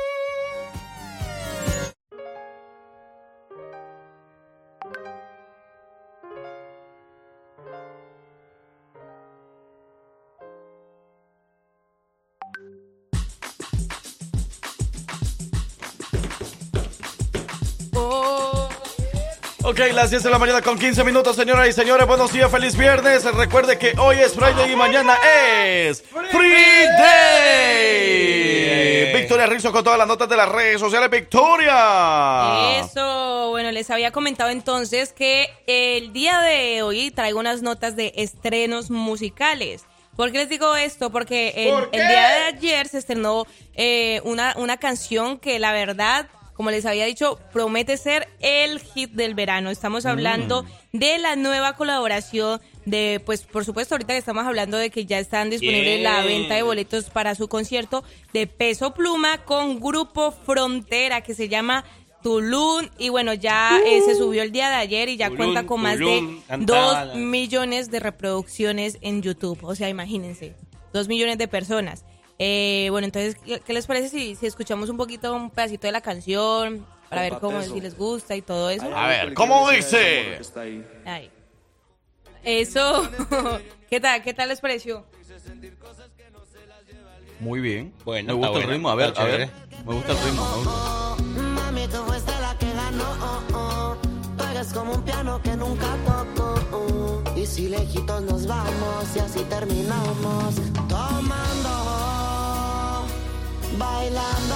Ok, las 10 de la mañana con 15 minutos, señoras y señores. Buenos días, feliz viernes. Recuerde que hoy es Friday y mañana es Free Day. Victoria Rizzo con todas las notas de las redes sociales. Victoria. Eso, bueno, les había comentado entonces que el día de hoy traigo unas notas de estrenos musicales. ¿Por qué les digo esto? Porque el, ¿Por qué? el día de ayer se estrenó eh, una, una canción que la verdad, como les había dicho, promete ser el hit del verano. Estamos hablando de la nueva colaboración de, pues por supuesto, ahorita que estamos hablando de que ya están disponibles la venta de boletos para su concierto de Peso Pluma con Grupo Frontera que se llama Tulum. Y bueno ya eh, se subió el día de ayer y ya Tulum, cuenta con más Tulum, de dos millones de reproducciones en YouTube. O sea imagínense dos millones de personas Eh, bueno entonces ¿qué, qué les parece si, si escuchamos un poquito un pedacito de la canción para ver cómo si les gusta y todo eso A ver, ¿cómo dice? Ay. eso qué tal qué tal les pareció Muy bien. Bueno, me gusta está el ritmo. A ver, está a ver. chévere. Me gusta el ritmo. Mami, tú fuiste la que ganó. Tú eres como un piano que nunca toco. Y si lejitos nos vamos y así terminamos. Tomando, bailando.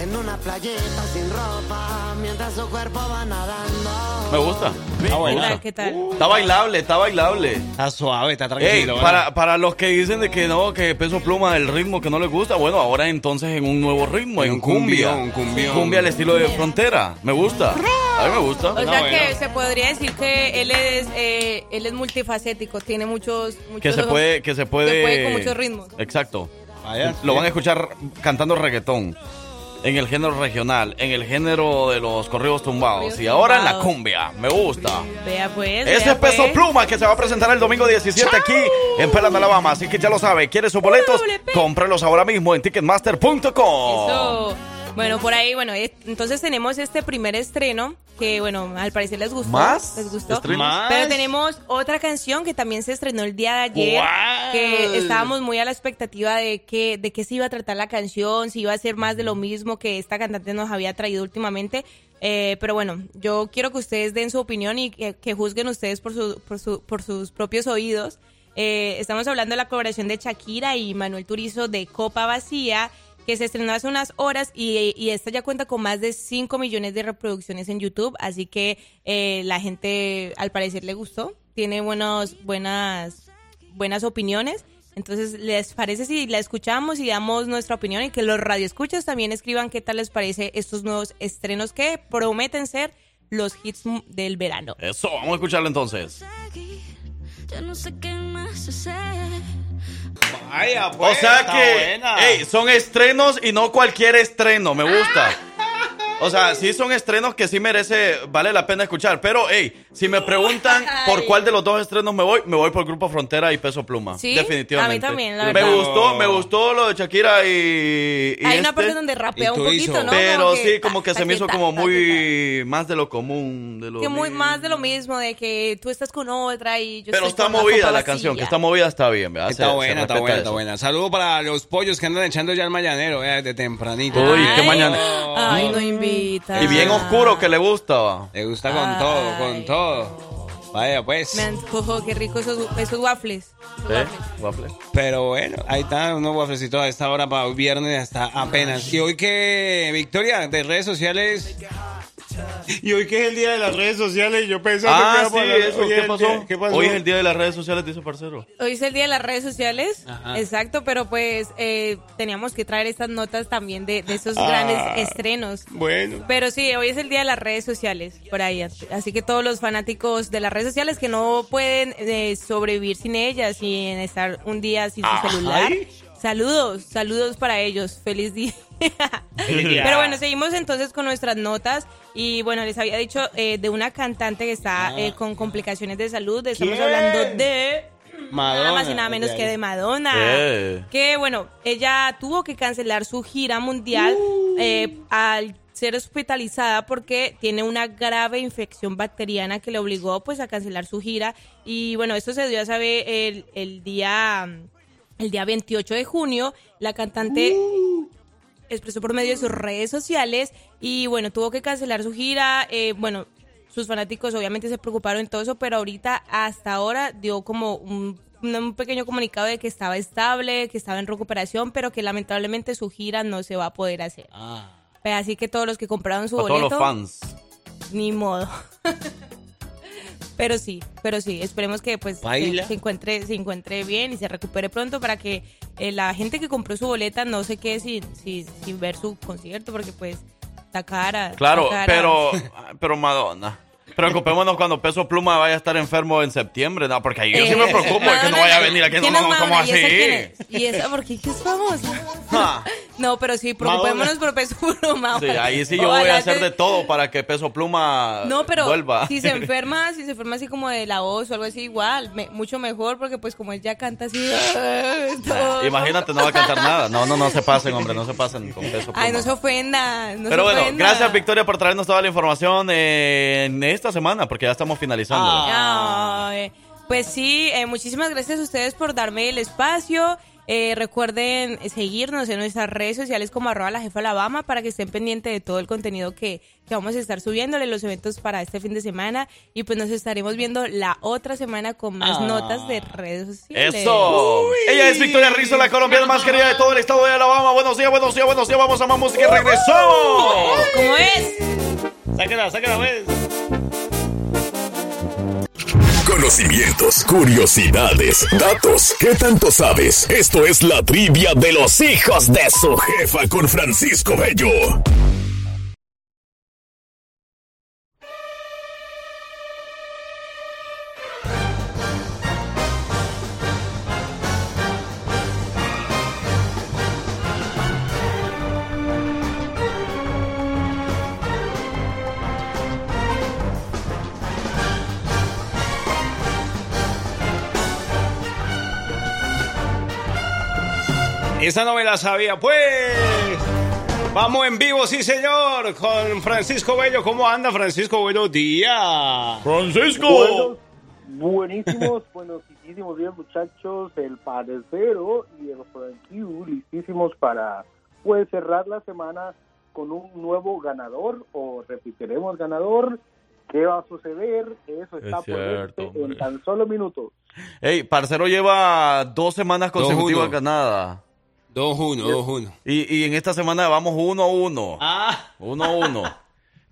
En una playita sin ropa, mientras su cuerpo va nadando. Me gusta. Está buena. ¿Qué tal? ¿Qué tal? Está bailable, está bailable. Está suave, está Ey, tranquilo. ¿verdad? para, para los que dicen de que no, que peso pluma el ritmo que no les gusta, bueno, ahora entonces en un nuevo ritmo, en Un cumbia. cumbión, cumbión. Cumbia al estilo de frontera. Me gusta. A mí me gusta. O sea que se podría decir que él es eh, él es multifacético, tiene muchos, muchos Que se puede, que se puede. que puede con muchos ritmos. Exacto. Vaya, Lo sí. van a escuchar cantando reggaetón. En el género regional, en el género de los corridos tumbados. Corridos Y ahora en la cumbia. Me gusta. Vea pues. Ese vea Peso pues. Pluma que se va a presentar el domingo 17 aquí en Pelan, Alabama. Así que ya lo sabe. ¿Quiere sus boletos? Cómprelos ahora mismo en ticketmaster.com. Eso. Bueno, por ahí, bueno, eh, entonces tenemos este primer estreno que, bueno, al parecer les gustó. ¿Más? Les gustó. ¿Más? Pero tenemos otra canción que también se estrenó el día de ayer. ¿Cuál? Que estábamos muy a la expectativa de que, de qué se iba a tratar la canción, si iba a ser más de lo mismo que esta cantante nos había traído últimamente. Eh, pero bueno, yo quiero que ustedes den su opinión y que, que juzguen ustedes por, su, por, su- por sus propios oídos. Eh, estamos hablando de la colaboración de Shakira y Manuel Turizo de Copa Vacía, que se estrenó hace unas horas y, y esta ya cuenta con más de 5 millones de reproducciones en YouTube, así que eh, la gente al parecer le gustó, tiene buenos, buenas, buenas opiniones. Entonces, ¿les parece si la escuchamos y damos nuestra opinión y que los radioescuchas también escriban qué tal les parece estos nuevos estrenos que prometen ser los hits del verano? Eso, vamos a escucharlo entonces. Ya no sé qué más hacer. Vaya, O pues, sea está que, ey, son estrenos y no cualquier estreno, me gusta. O sea, sí son estrenos que sí merece, vale la pena escuchar. Pero, hey, si me preguntan por cuál de los dos estrenos me voy, me voy por Grupo Frontera y Peso Pluma. Sí, definitivamente. a mí también, la Me verdad. gustó, me gustó lo de Shakira y. y Hay una este. parte donde rapea un poquito, hizo. ¿no? Pero Como que sí, como que ta, se me hizo ta, como ta, muy más de lo común. De lo Que muy más de lo mismo, de que tú estás con otra y yo Pero estoy está con movida la canción, que está movida está bien, ¿verdad? Está Se- se buena, está buena, eso. está buena. Saludo para los pollos que andan echando ya el mañanero, eh, de tempranito. Uy, qué Ay, mañana. Ay, no Y bien oscuro que le gusta. Le gusta con todo, con todo. Vaya, pues. Me antojo, qué rico esos, esos waffles. Esos ¿Eh? waffles. Waffle. Pero bueno, ahí está, unos wafflecitos a esta hora para hoy viernes hasta apenas. Y hoy que, Victoria, de redes sociales. Y hoy que es el día de las redes sociales, yo pensaba Ah, que sí, a eso. ¿Qué el pasó? día- ¿Qué pasó? Hoy es el día de las redes sociales, dice parcero. Hoy es el día de las redes sociales. Ajá. Exacto, pero pues eh, teníamos que traer estas notas también de, de esos Ah. grandes estrenos. Bueno. Pero sí, hoy es el día de las redes sociales, por ahí. Así que todos los fanáticos de las redes sociales que no pueden eh, sobrevivir sin ellas y en estar un día sin su celular. Saludos, saludos para ellos. Feliz día. Pero bueno, seguimos entonces con nuestras notas. Y bueno, les había dicho eh, de una cantante que está eh, con complicaciones de salud. Estamos ¿Quién? hablando de Madonna. nada más y nada menos que de Madonna. Eh. Que bueno, ella tuvo que cancelar su gira mundial eh, al ser hospitalizada porque tiene una grave infección bacteriana que le obligó pues a cancelar su gira y bueno esto se dio a saber el, el día el día 28 de junio la cantante expresó por medio de sus redes sociales y bueno, tuvo que cancelar su gira. eh, bueno, sus fanáticos obviamente se preocuparon en todo eso, pero ahorita hasta ahora dio como un, un pequeño comunicado de que estaba estable, que estaba en recuperación, pero que lamentablemente su gira no se va a poder hacer. Pues así que todos los que compraron su A todos boleto, los fans. ni modo. pero sí, pero sí, esperemos que pues se, encuentre se encuentre bien y se recupere pronto para que eh, la gente que compró su boleta no se quede sin, sin, sin ver su concierto porque pues está cara. Claro, cara. pero, pero Madonna. Preocupémonos cuando Peso Pluma vaya a estar enfermo en septiembre, ¿no? Porque ahí yo sí me Eh, preocupo de que no vaya a venir aquí. ¿quién No, no, ¿cómo Madonna? ¿Y así? ¿Y esa por qué? ¿Qué es famosa? Ja. No, pero sí, preocupémonos por Peso Pluma. Sí, ahí sí yo voy a hacer te- de todo para que Peso Pluma No, pero vuelva. si se enferma, si se enferma así como de la voz o algo así, igual, me- mucho mejor porque pues como él ya canta así... todo- Imagínate, no va a cantar nada. No, no, no se pasen, hombre, no se pasen con Peso Pluma. Ay, no se ofenda. no Pero se bueno, ofenda. gracias Victoria por traernos toda la información en esta semana, porque ya estamos finalizando. Ay, pues sí, eh, muchísimas gracias a ustedes por darme el espacio. Eh, recuerden seguirnos en nuestras redes sociales como arroba la jefa Alabama para que estén pendientes de todo el contenido que, que vamos a estar subiéndole, los eventos para este fin de semana. Y pues nos estaremos viendo la otra semana con más Ah. notas de redes sociales. ¡Eso! Ella es Victoria Rizzo, la colombiana más querida de todo el estado de Alabama. Buenos días, buenos días, buenos días. Vamos a más música y regresamos. ¿Cómo es? Sáquela, sáquela, pues. Conocimientos, curiosidades, datos. ¿Qué tanto sabes? Esto es la trivia de los hijos de su jefa con Francisco Bello. Esa no me la sabía, pues. Vamos en vivo, sí, señor, con Francisco Bello. ¿Cómo anda, Francisco? Buenos días. Buenos, buenísimos, buenísimos días muchachos, el parecero y el Frankie listísimos para pues cerrar la semana con un nuevo ganador o repetiremos ganador. ¿Qué va a suceder? Eso está Es por cierto, verse en tan solo minutos. Ey, Parcero lleva dos semanas consecutivas 2-1. ganadas. 2-1, 2-1. Y, y en esta semana vamos uno a uno. Ah. Uno a uno.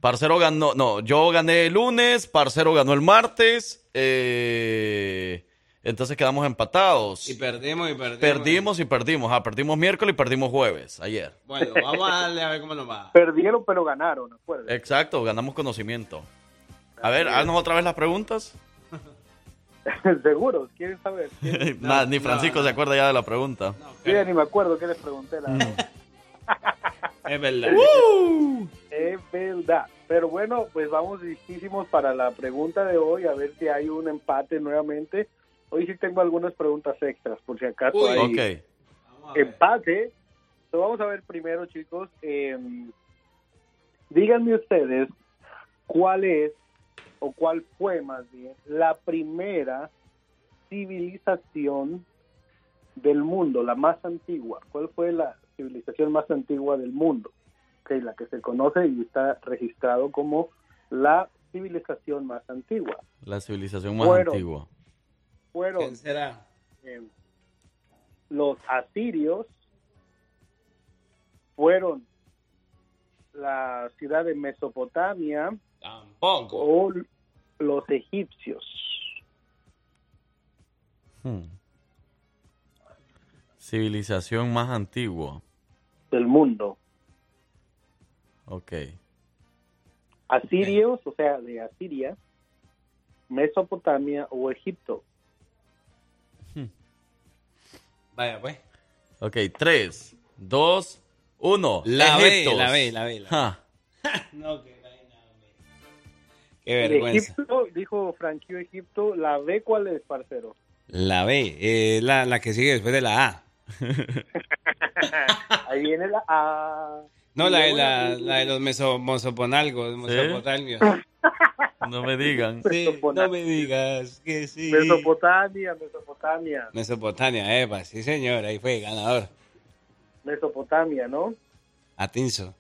Parcero ganó, no, yo gané el lunes, Parcero ganó el martes, eh, entonces quedamos empatados. Y perdimos y perdimos. Perdimos y perdimos, ah, perdimos miércoles y perdimos jueves, ayer. Bueno, vamos a darle a ver cómo nos va. Perdieron pero ganaron, acuérdense. Exacto, ganamos conocimiento. A ver, haznos otra vez las preguntas. Seguros, ¿quieren saber? ¿Quieren? Nada, ni Francisco se acuerda ya de la pregunta. Yo ya ni me acuerdo qué les pregunté. La Mm. verdad. Es verdad. Es verdad. Pero bueno, pues vamos listísimos para la pregunta de hoy, a ver si hay un empate nuevamente. Hoy sí tengo algunas preguntas extras, por si acaso Uy. hay Ok. empate. So, vamos a ver primero, chicos. eh, díganme ustedes cuál es, o cuál fue más bien, la primera civilización del mundo, la más antigua. ¿Cuál fue la civilización más antigua del mundo? Ok, la que se conoce y está registrado como la civilización más antigua. La civilización más Fueron. antigua. Fueron ¿Quién será? eh, los asirios, fueron la ciudad de Mesopotamia Tampoco. o los egipcios. Hmm. Civilización más antigua. del mundo. Ok. Asirios, o sea, de Asiria, Mesopotamia o Egipto. Vaya, pues. Ok, 3, 2, 1. La B, la B, la B, la No, hombre. Qué vergüenza. Egipto, dijo Franquio Egipto, la B, ¿cuál es, parcero? La B, eh, la, la que sigue después de la A. Ahí viene la A. No, la de, la, de los meso, mesoponalgos, mesopotamios. No me digan. Sí, no me digas que sí. Mesopotamia, Mesopotamia, Mesopotamia, Eva, sí señor, ahí fue, ganador. Mesopotamia, ¿no? Atinso.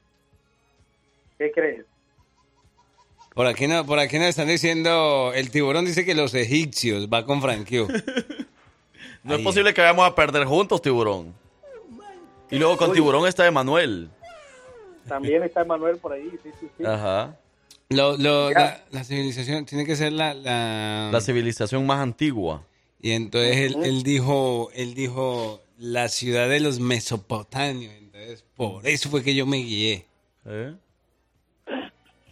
¿Qué crees? Por aquí, no, por aquí nos están diciendo, el tiburón dice que los egipcios va con Franquio. No es posible que vayamos a perder juntos, tiburón. Y luego con tiburón está Emanuel. También está Manuel por ahí, sí, sí, sí. Ajá. Lo, lo, Ya. la, la civilización tiene que ser la, la... La civilización más antigua. Y entonces él, él dijo, él dijo la ciudad de los mesopotamios. Entonces, por eso fue que yo me guié. ¿Eh?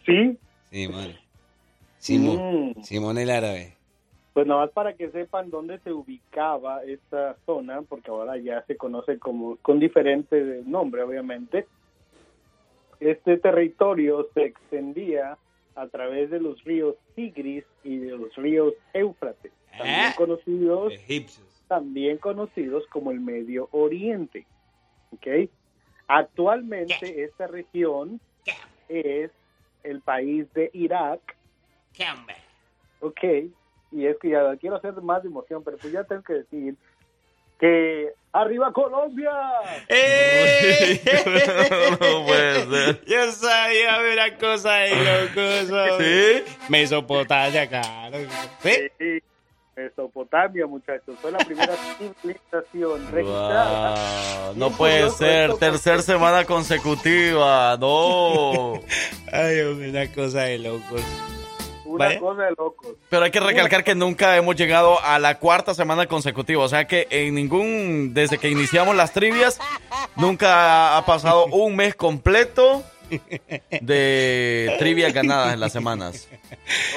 Sí, Simón. Simón. Mm. Simón el árabe. pues nada más para que sepan dónde se ubicaba esta zona, porque ahora ya se conoce como con diferente nombre, obviamente. Este territorio se extendía a través de los ríos Tigris y de los ríos Éufrates, también ¿Eh? conocidos Egipcios. también conocidos como el Medio Oriente. ¿ok? Actualmente esta región es el país de Irak. Ok, y es que ya quiero hacer más de emoción, pero pues ya tengo que decir que arriba Colombia. ¡Eh! no puede ser. Yo sabía una cosa de locoso. ¿Sí? Mesopotamia, claro. ¿Sí? Sí, Mesopotamia, muchachos. Fue la primera civilización registrada. Wow, no puede ser. Tercer semana consecutiva. No. Ay, hombre, una cosa de locos. Una Vaya. cosa de locos. Pero hay que recalcar que nunca hemos llegado a la cuarta semana consecutiva. O sea que en ningún, desde que iniciamos las trivias, nunca ha pasado un mes completo de trivias ganadas en las semanas.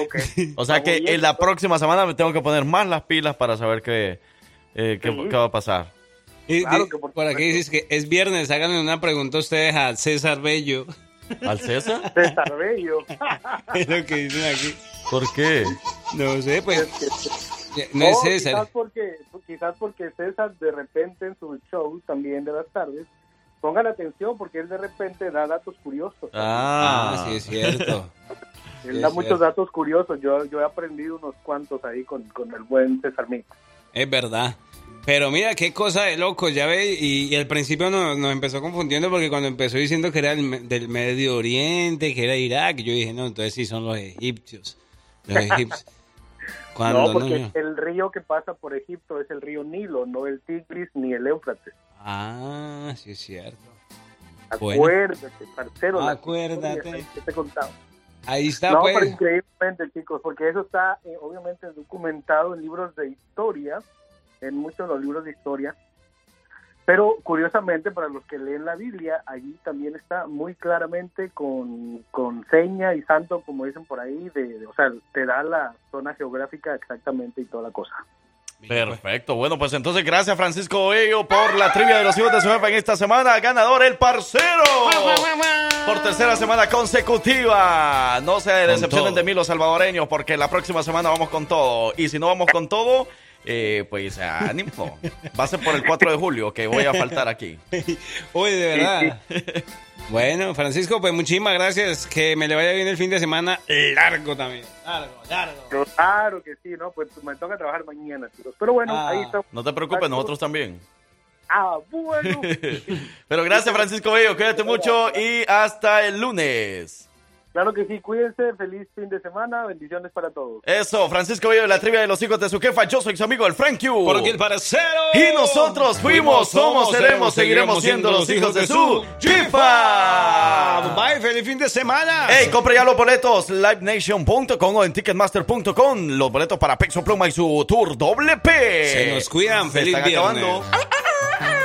Ok. O sea que en la próxima semana me tengo que poner más las pilas para saber qué, eh, qué, qué va a pasar. Y, Claro que por por aquí dices que es viernes, háganle una pregunta a ustedes a César Bello. ¿Al César? César Bello. es lo que dicen aquí. ¿Por qué? No sé, pues. No es Oh, César. Quizás porque, quizás porque César de repente en sus shows también de las tardes, pongan atención porque él de repente da datos curiosos. Ah, Ah, sí, es cierto. Él sí, da muchos cierto. datos curiosos. Yo, yo he aprendido unos cuantos ahí con, con el buen César Mix. Es verdad. Pero mira, qué cosa de loco, ya ve, y, y al principio nos, nos empezó confundiendo porque cuando empezó diciendo que era el del Medio Oriente, que era Irak, yo dije, no, entonces sí son los egipcios. Los egipcios. Cuando no, porque no- el río que pasa por Egipto es el río Nilo, no el Tigris ni el Éufrates. Ah, sí es cierto. Bueno. Acuérdate, parcero. las Acuérdate. que te he contado. Ahí está, no, pues. pero increíblemente, chicos, porque eso está eh, obviamente documentado en libros de historia, en muchos de los libros de historia. Pero curiosamente, para los que leen la Biblia, allí también está muy claramente con, con seña y santo, como dicen por ahí, de, de- o sea, te da la zona geográfica exactamente y toda la cosa. Perfecto. Bueno, pues entonces gracias Francisco Bello por la trivia de los hijos de su jefa en esta semana. Ganador el parcero. Por tercera semana consecutiva. No se decepcionen de mí los salvadoreños porque la próxima semana vamos con todo. Y si no vamos con todo, eh, pues ánimo. Va a ser por el 4 de julio que voy a faltar aquí. Uy, de verdad. Bueno, Francisco, pues muchísimas gracias. Que me le vaya bien el fin de semana largo también. Largo, largo. Claro que sí, ¿no? Pues me toca trabajar mañana, chicos. Pero bueno, Ah. ahí está. No te preocupes, nosotros también. Ah, bueno. Pero gracias Francisco Bello, cuídate mucho y hasta el lunes. Claro que sí, cuídense, feliz fin de semana, bendiciones para todos. Eso, Francisco Bello de la trivia de los hijos de su jefa. Yo soy su amigo el Frank Q. Porque el parcero. Y nosotros fuimos, somos, seremos, seguiremos siendo los hijos de su jefa. Bye, feliz fin de semana. Ey, compre ya los boletos livenation.com o en ticketmaster.com. Los boletos para Pexo Pluma y su tour doble P. Se nos cuidan, Se feliz están viernes. acabando.